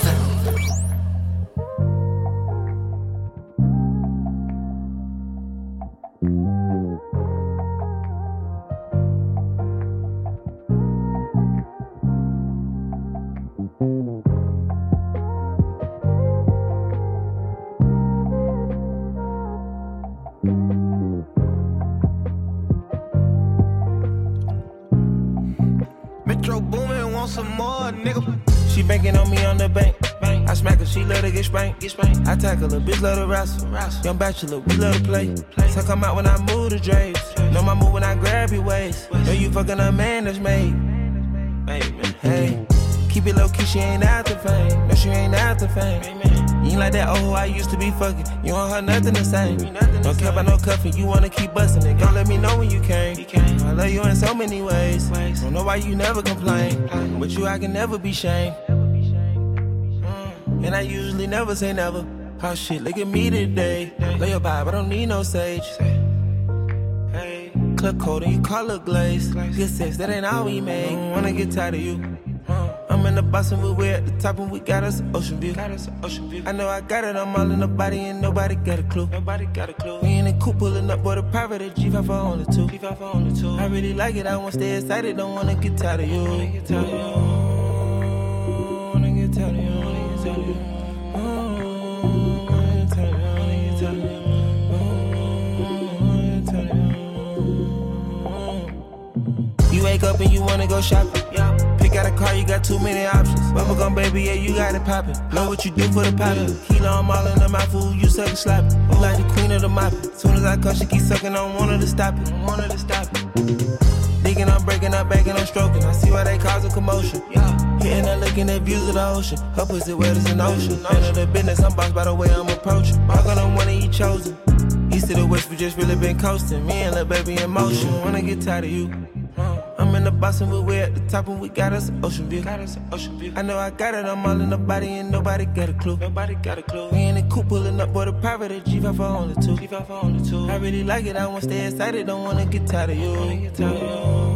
[SPEAKER 53] Metro Boomin want some more, nigga. She banking on me on the bank. I smack her, she love to get spanked. I tackle her, bitch love to wrestle. Young bachelor, we love to play. So come out when I move the drapes. Know my move when I grab your waist. Know you fucking a man that's made. Hey, keep it low key, she ain't after fame. No, she ain't after fame. You ain't like that old who I used to be fucking. You don't heard nothing the same. Don't care about no cuffing, you wanna keep busting it. Don't let me know when you came. I love you in so many ways. Don't know why you never complain. But you, I can never be shamed. Mm, And I usually never say never. Oh shit, look at me today. Lay your vibe, I don't need no sage. Hey, club coat and you call it glaze. Good sex, that ain't all we make. Don't wanna get tired of you. I'm in the bus and we way at the top and we got us an ocean view. Got us an ocean view. I know I got it, I'm all in the body and nobody got a clue. Nobody got a clue. We in the coupe pulling up, boy, the private at G5 for only two. G5 for only two. I really like it, I wanna stay excited, don't wanna get tired of you. Wanna get tired of you. Wanna get tired of you. Wanna get tired of you. Wanna get tired of you. Wanna get tired of you. Wanna get tired of you. You wake up and you wanna go shopping. Out a car, you got too many options. Bubblegum baby, yeah, you got it poppin'. Know what you do for the poppin'. Kilo, I'm all in the mouth, fool, you suck it. You like the queen of the mopping. Soon as I come, she keep suckin', I don't want her to stop it. I want her to stop it. Digging, I'm breaking, I'm baking, I'm stroking. I see why they cause a commotion. Yeah. Hitting and looking at views of the ocean. Her pussy wet as an ocean. Man of the business, I'm boss by the way I'm approaching. I'm gonna wanna eat chosen. East to the west, we just really been coasting. Me and the baby in motion. Wanna get tired of you. I'm in the bus and we at the top and we got us an ocean view. Got us an ocean view. I know I got it, I'm all in the body and nobody got a clue. Nobody got a clue. We in the coupe pulling up, boy, the private at G5 for only two. G5 for only two. I really like it, I wanna stay excited, don't wanna get tired of you. Wanna get tired of you.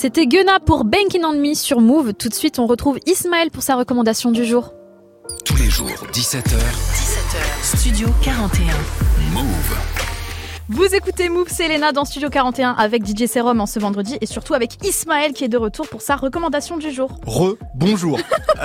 [SPEAKER 3] C'était Gunna pour Banking on Me sur Move. Tout de suite, on retrouve Ismaël pour sa recommandation du jour.
[SPEAKER 52] Tous les jours, 17h,
[SPEAKER 2] 17h, Studio 41.
[SPEAKER 52] Move.
[SPEAKER 3] Vous écoutez Move, c'est Elena dans Studio 41 avec DJ Serum en ce vendredi et surtout avec Ismaël qui est de retour pour sa recommandation du jour.
[SPEAKER 26] Re, bonjour.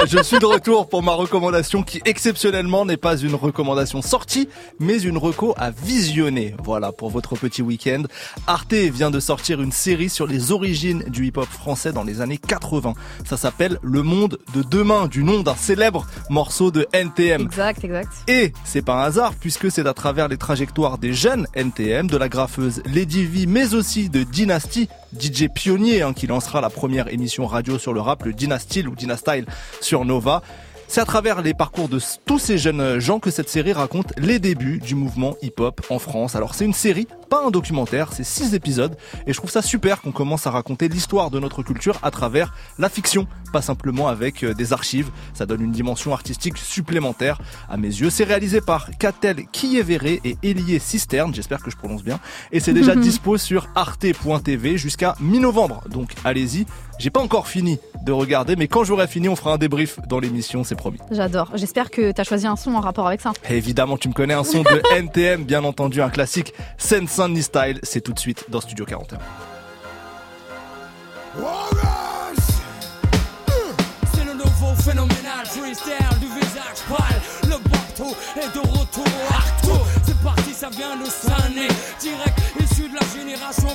[SPEAKER 26] Je suis de retour pour ma recommandation qui exceptionnellement n'est pas une recommandation sortie, mais une reco à visionner. Voilà, pour votre petit week-end. Arte vient de sortir une série sur les origines du hip-hop français dans les années 80. Ça s'appelle Le Monde de Demain, du nom d'un célèbre morceau de NTM.
[SPEAKER 3] Exact, exact.
[SPEAKER 26] Et c'est pas un hasard puisque c'est à travers les trajectoires des jeunes NTM, de la graffeuse Lady V, mais aussi de Dynasty, DJ pionnier hein, qui lancera la première émission radio sur le rap, le Dynastyle ou Dynastyle sur Nova. C'est à travers les parcours de tous ces jeunes gens que cette série raconte les débuts du mouvement hip-hop en France. Alors c'est une série, pas un documentaire, c'est six épisodes et je trouve ça super qu'on commence à raconter l'histoire de notre culture à travers la fiction, pas simplement avec euh, des archives. Ça donne une dimension artistique supplémentaire à mes yeux. C'est réalisé par Catel Kievere et Elie Cisterne, j'espère que je prononce bien, et c'est déjà dispo sur arte.tv jusqu'à mi-novembre. Donc allez-y. J'ai pas encore fini de regarder, mais quand j'aurai fini, on fera un débrief dans l'émission, c'est promis.
[SPEAKER 3] J'adore. J'espère que tu as choisi un son en rapport avec ça.
[SPEAKER 26] Et évidemment, tu me connais, un son de NTM, bien entendu, un classique, Seine Saint-Denis Style, c'est tout de suite dans Studio 41.
[SPEAKER 54] C'est le nouveau phénoménal freestyle du visage pâle. Le bateau est de retour. Arto, c'est parti, ça vient de Sané. Direct issu de la génération.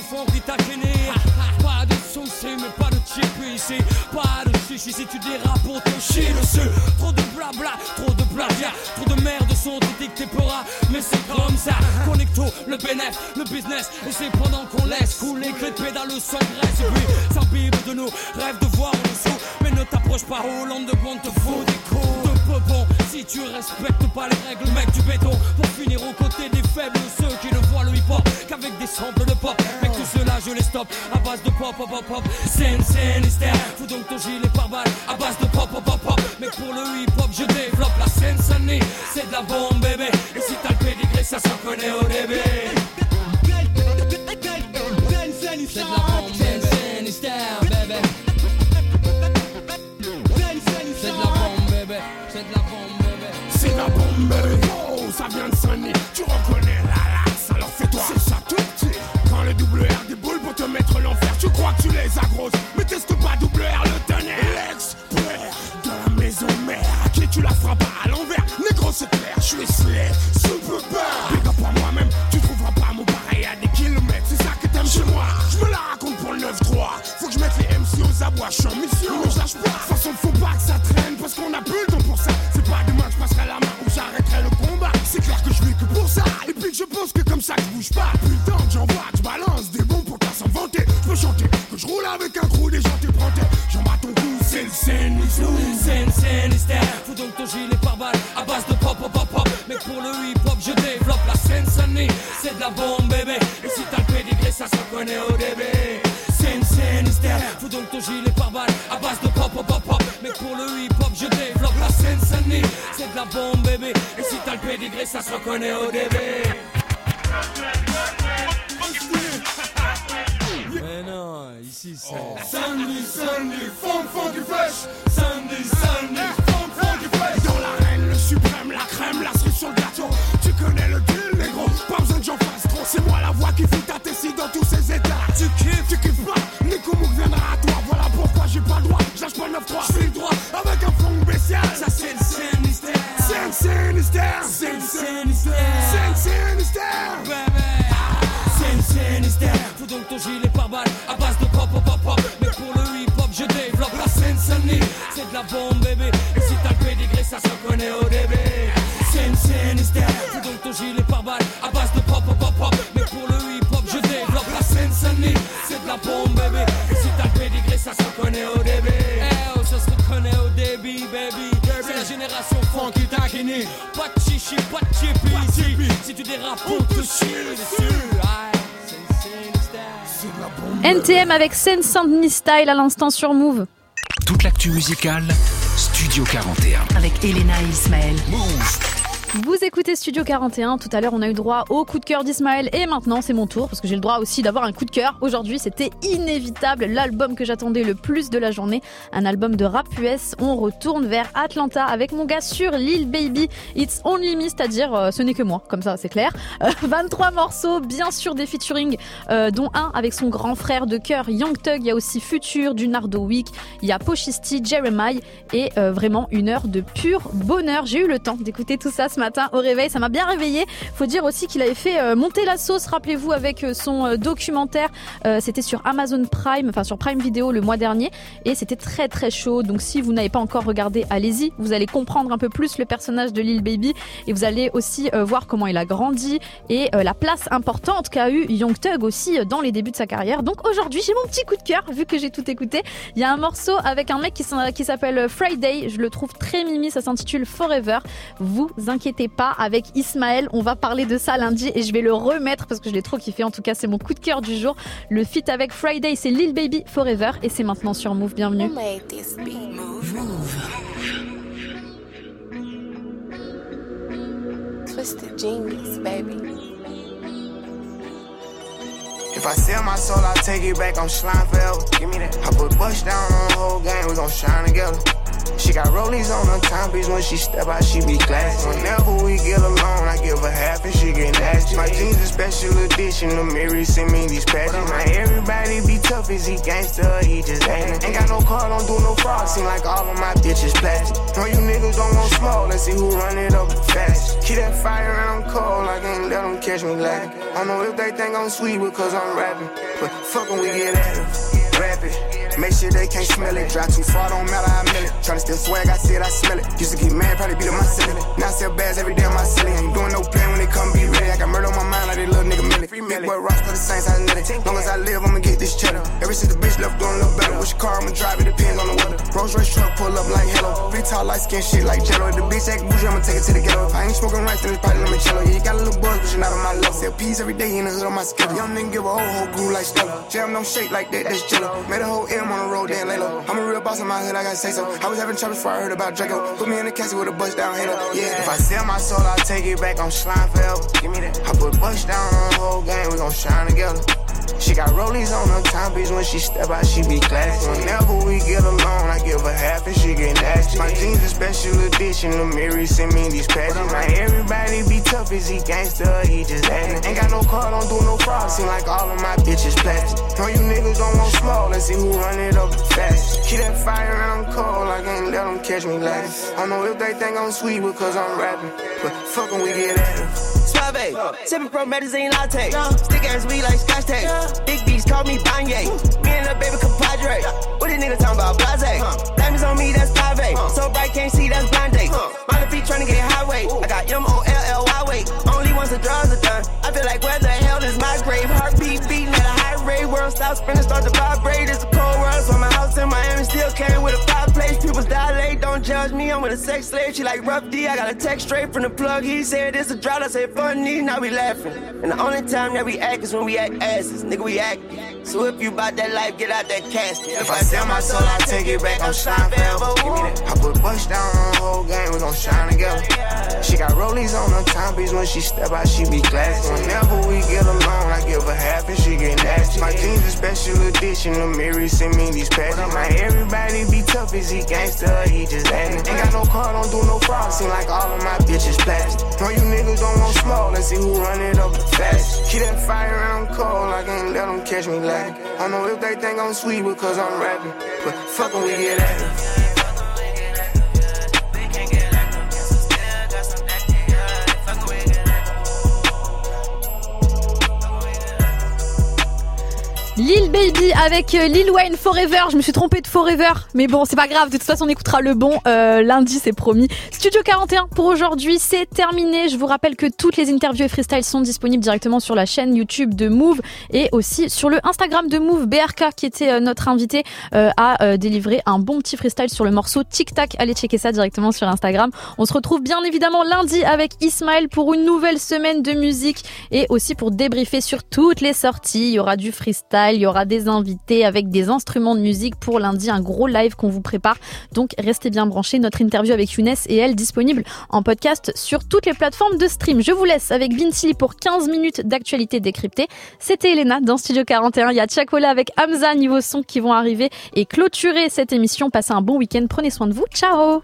[SPEAKER 54] Pas de soucis, mais pas de chip ici. Pas de chichi si tu dérapes pour te chier dessus. Trop de blabla, trop de plagiat. Trop de merde sont dictés pora. Mais c'est comme ça. Connecto, le bénéf, le business. Et c'est pendant qu'on laisse couler que les pédales s'engraissent. Et puis, s'imbibe de nous, rêve de voir en dessous. Mais ne t'approche pas, on te fout des coups de peu bon si tu respectes pas les règles, mec du béton. Pour finir aux côtés des faibles, ceux qu'avec des samples de pop. Mec, tout cela je les stoppe à base de pop, pop, pop, pop. Scène, scène, hystère. Fous donc ton gilet par balle à base de pop, pop, pop, pop. Mec, pour le hip hop, je développe la scène, sonné. C'est de la bombe, bébé. Et si t'as le pédigré, ça s'en connaît au début. C'est de la bombe, bébé. Bébé. C'est de la bombe, bébé. C'est de la bombe, bébé.
[SPEAKER 55] C'est bombe. Oh, ça vient de sonner. Tu reconnais tu crois que tu les agroses. Mais teste pas double R le tonnerre. L'expert de la maison mère. À qui tu la frappes à l'envers. Négro, c'est clair, je suis slay. Super pas. Big up à moi-même, tu trouveras pas mon pareil à des kilomètres. C'est ça que t'aimes chez moi. Je me la raconte pour le 9-3. Faut que je mette les MC aux abois. Je suis en mission, mais je pas. De toute façon, faut pas que ça traîne parce qu'on a plus le temps pour ça. C'est pas demain que je passerai la main ou j'arrêterai le combat. C'est clair que je vis que pour ça. Et puis que je pense que comme ça que je bouge pas. Putain, j'envoie, tu balances des bons pour t'as sans vanter. Je peux chanter que je roule avec un crew, des gens t'éprantés. J'en bats ton cou, c'est le scène,
[SPEAKER 54] Scène, scène. Fous donc ton gilet par balle à base de pop, pop, pop. Mais pour le hip hop, je développe la scène sonnée. C'est de la bombe, bébé. Et si t'as le pédigré, ça se connaît au début. Scène, scène. Fous donc ton gilet par balle à base de pop, pop, pop. Mais pour le hip hop, je développe la scène sonnée. C'est de la bombe, bébé. Et si t'as le pédigré, ça se reconnaît au début. Non, ici c'est.
[SPEAKER 55] Sandy, Sandy, Avec Scène
[SPEAKER 3] Sandny Style à l'instant sur Move.
[SPEAKER 52] Toute l'actu musicale, Studio 41.
[SPEAKER 2] Avec Elena et Ismaël.
[SPEAKER 3] Vous écoutez Studio 41. Tout à l'heure, on a eu droit au coup de cœur d'Ismaël. Et maintenant, c'est mon tour parce que j'ai le droit aussi d'avoir un coup de cœur. Aujourd'hui, c'était inévitable. L'album que j'attendais le plus de la journée. Un album de rap US. On retourne vers Atlanta avec mon gars sur Lil Baby. It's Only Me, c'est-à-dire euh, ce n'est que moi. Comme ça, c'est clair. Euh, 23 morceaux, bien sûr des featuring, euh, dont un avec son grand frère de cœur, Young Thug. Il y a aussi Future, du Nardo Week. Il y a Poshisti, Jeremiah. Et euh, vraiment une heure de pur bonheur. J'ai eu le temps d'écouter tout ça ce matin au réveil. Ça m'a bien réveillé. Faut dire aussi qu'il avait fait euh, monter la sauce, rappelez-vous, avec euh, son euh, documentaire. C'était sur Amazon Prime, enfin sur Prime Video le mois dernier. Et c'était très très chaud. Donc si vous n'avez pas encore regardé, allez-y. Vous allez comprendre un peu plus le personnage de Lil Baby. Et vous allez aussi voir comment il a grandi et la place importante qu'a eu Young Thug aussi dans les débuts de sa carrière. Donc aujourd'hui, j'ai mon petit coup de cœur, vu que j'ai tout écouté. Il y a un morceau avec un mec qui s'appelle Friday. Je le trouve très mimi. Ça s'intitule Forever. Vous inquiétez pas, avec Ismaël, on va parler de ça lundi et je vais le remettre parce que je l'ai trop kiffé. En tout cas, c'est mon coup de cœur du jour. Le feat avec Friday, c'est Lil Baby Forever et c'est maintenant sur Move. Bienvenue.
[SPEAKER 56] Baby.
[SPEAKER 40] If I sell my soul, I'll take it back. I'm slime forever. Give me that. I put bust down on the whole game. We gon' shine together. She got rollies on her timepiece when she step out, she be classy. Whenever we get alone, I give her half and she get nasty. My jeans a special edition, the mirror send me these patches. Now everybody be tough, is he gangster he just hatin'? Ain't got no car, don't do no fraud, seem like all of my bitches plastic. No, you niggas don't want smoke, let's see who run it up fast. Keep that fire and I'm cold, I can't let them catch me lacking. I know if they think I'm sweet because I'm rapping, but fuck when we get at it, rap it. Make sure they can't smell it. Drive too far, don't matter I mill it. Tryna steal swag, I see it, I smell it. Used to get mad, probably beat up my silly. Now I sell bags every day on my silly. Ain't doing no plan when they come be ready. I got murder on my mind like that little nigga Millie. Big boy rocks for the Saints, I net it. Long as I live, I'ma get this cheddar. Ever since the bitch left doing a little better. Which car I'ma drive, it depends on the weather. Rolls Royce truck pull up like hello. Big tall light skin shit like jello. If the bitch act bougie, I'ma take it to the ghetto. If I ain't smoking right, then it's probably limoncello. Yeah, you got a little buzz, but you're not on my level. Sell peas every day in the hood on my schedule. Young nigga give a whole whole groove like Stella. Jam don't shake like that, that's jello. Made a whole on the road, damn lay. I'm a real boss in my hood, I gotta say so. I was having trouble before I heard about Draco. Put me in the casket with a bust down halo. Yeah, if I sell my soul, I'll take it back. I'm slime forever. Give me that. I put bust down on the whole game, we gon' shine together. She got rollies on her timepiece when she step out, she be classy. Whenever we get alone, I give her half and she get nasty. My jeans a special edition, the Mary send me these patches. Now everybody be tough, is he gangster, he just acting. Ain't got no car, don't do no fraud, seem like all of my bitches plastic. Know you niggas don't want small, let's see who run it up fast. Keep that fire and I'm cold, I can't let them catch me last. I know if they think I'm sweet because I'm rapping, but fuck 'em, we get at it.
[SPEAKER 5] Suave, sipping pro medicine latte. Stick ass weed like scotch tape. Big beats call me Banye. Me and the baby compadre. What these niggas talking about? Blase. Diamonds on me, that's private. So bright, can't see, that's blind date. My feet trying to get a highway. I got M O L L Y weight. Only once the drugs are done. I feel like where the hell is my grave? Heartbeat beating at a high rate. World stop spinning, start to vibrate. It's still came with a fireplace. People dilate, don't judge me. I'm with a sex slave. She like rough D. I got a text straight from the plug. He said it's a drought. I said funny. Now we laughing. And the only time that we act is when we act asses. Nigga, we act. So if you bout that life, get out that casket.
[SPEAKER 40] If I sell my soul, I take it back. I'm shine forever. Give me that. I put bust down on the whole game. We gon' shine together. She got rollies on her timepiece when she step out, she be classy. Whenever we get alone, I give her half and she get nasty. My jeans a special edition. The Mary send me these patches. Now everybody be tough, is he gangster? He just acting. Ain't got no car, don't do no fraud. Seem like all of my bitches plastic. Know you niggas don't want small. Let's see who run it up fast. Keep that fire around cold. I can't let them catch me lacking. I know if they think I'm sweet because I'm rapping. But fuck 'em, we get at it.
[SPEAKER 3] Lil Baby avec euh, Lil Wayne Forever. Je me suis trompée de Forever, mais bon, c'est pas grave. De toute façon, on écoutera le bon euh, lundi, c'est promis. Studio 41 pour aujourd'hui, c'est terminé. Je vous rappelle que toutes les interviews et freestyles sont disponibles directement sur la chaîne YouTube de Move et aussi sur le Instagram de Move. BRK, qui était euh, notre invité, euh, a euh, délivré un bon petit freestyle sur le morceau Tic Tac. Allez checker ça directement sur Instagram. On se retrouve bien évidemment lundi avec Ismaël pour une nouvelle semaine de musique et aussi pour débriefer sur toutes les sorties. Il y aura du freestyle il y aura des invités avec des instruments de musique pour lundi, un gros live qu'on vous prépare. Donc restez bien branchés. Notre interview avec Younes et elle disponible en podcast sur toutes les plateformes de stream. Je vous laisse avec Vinci pour 15 minutes d'actualité décryptée. C'était Elena dans Studio 41. Il y a Chakola avec Hamza niveau son qui vont arriver et clôturer cette émission. Passez un bon week-end. Prenez soin de vous. Ciao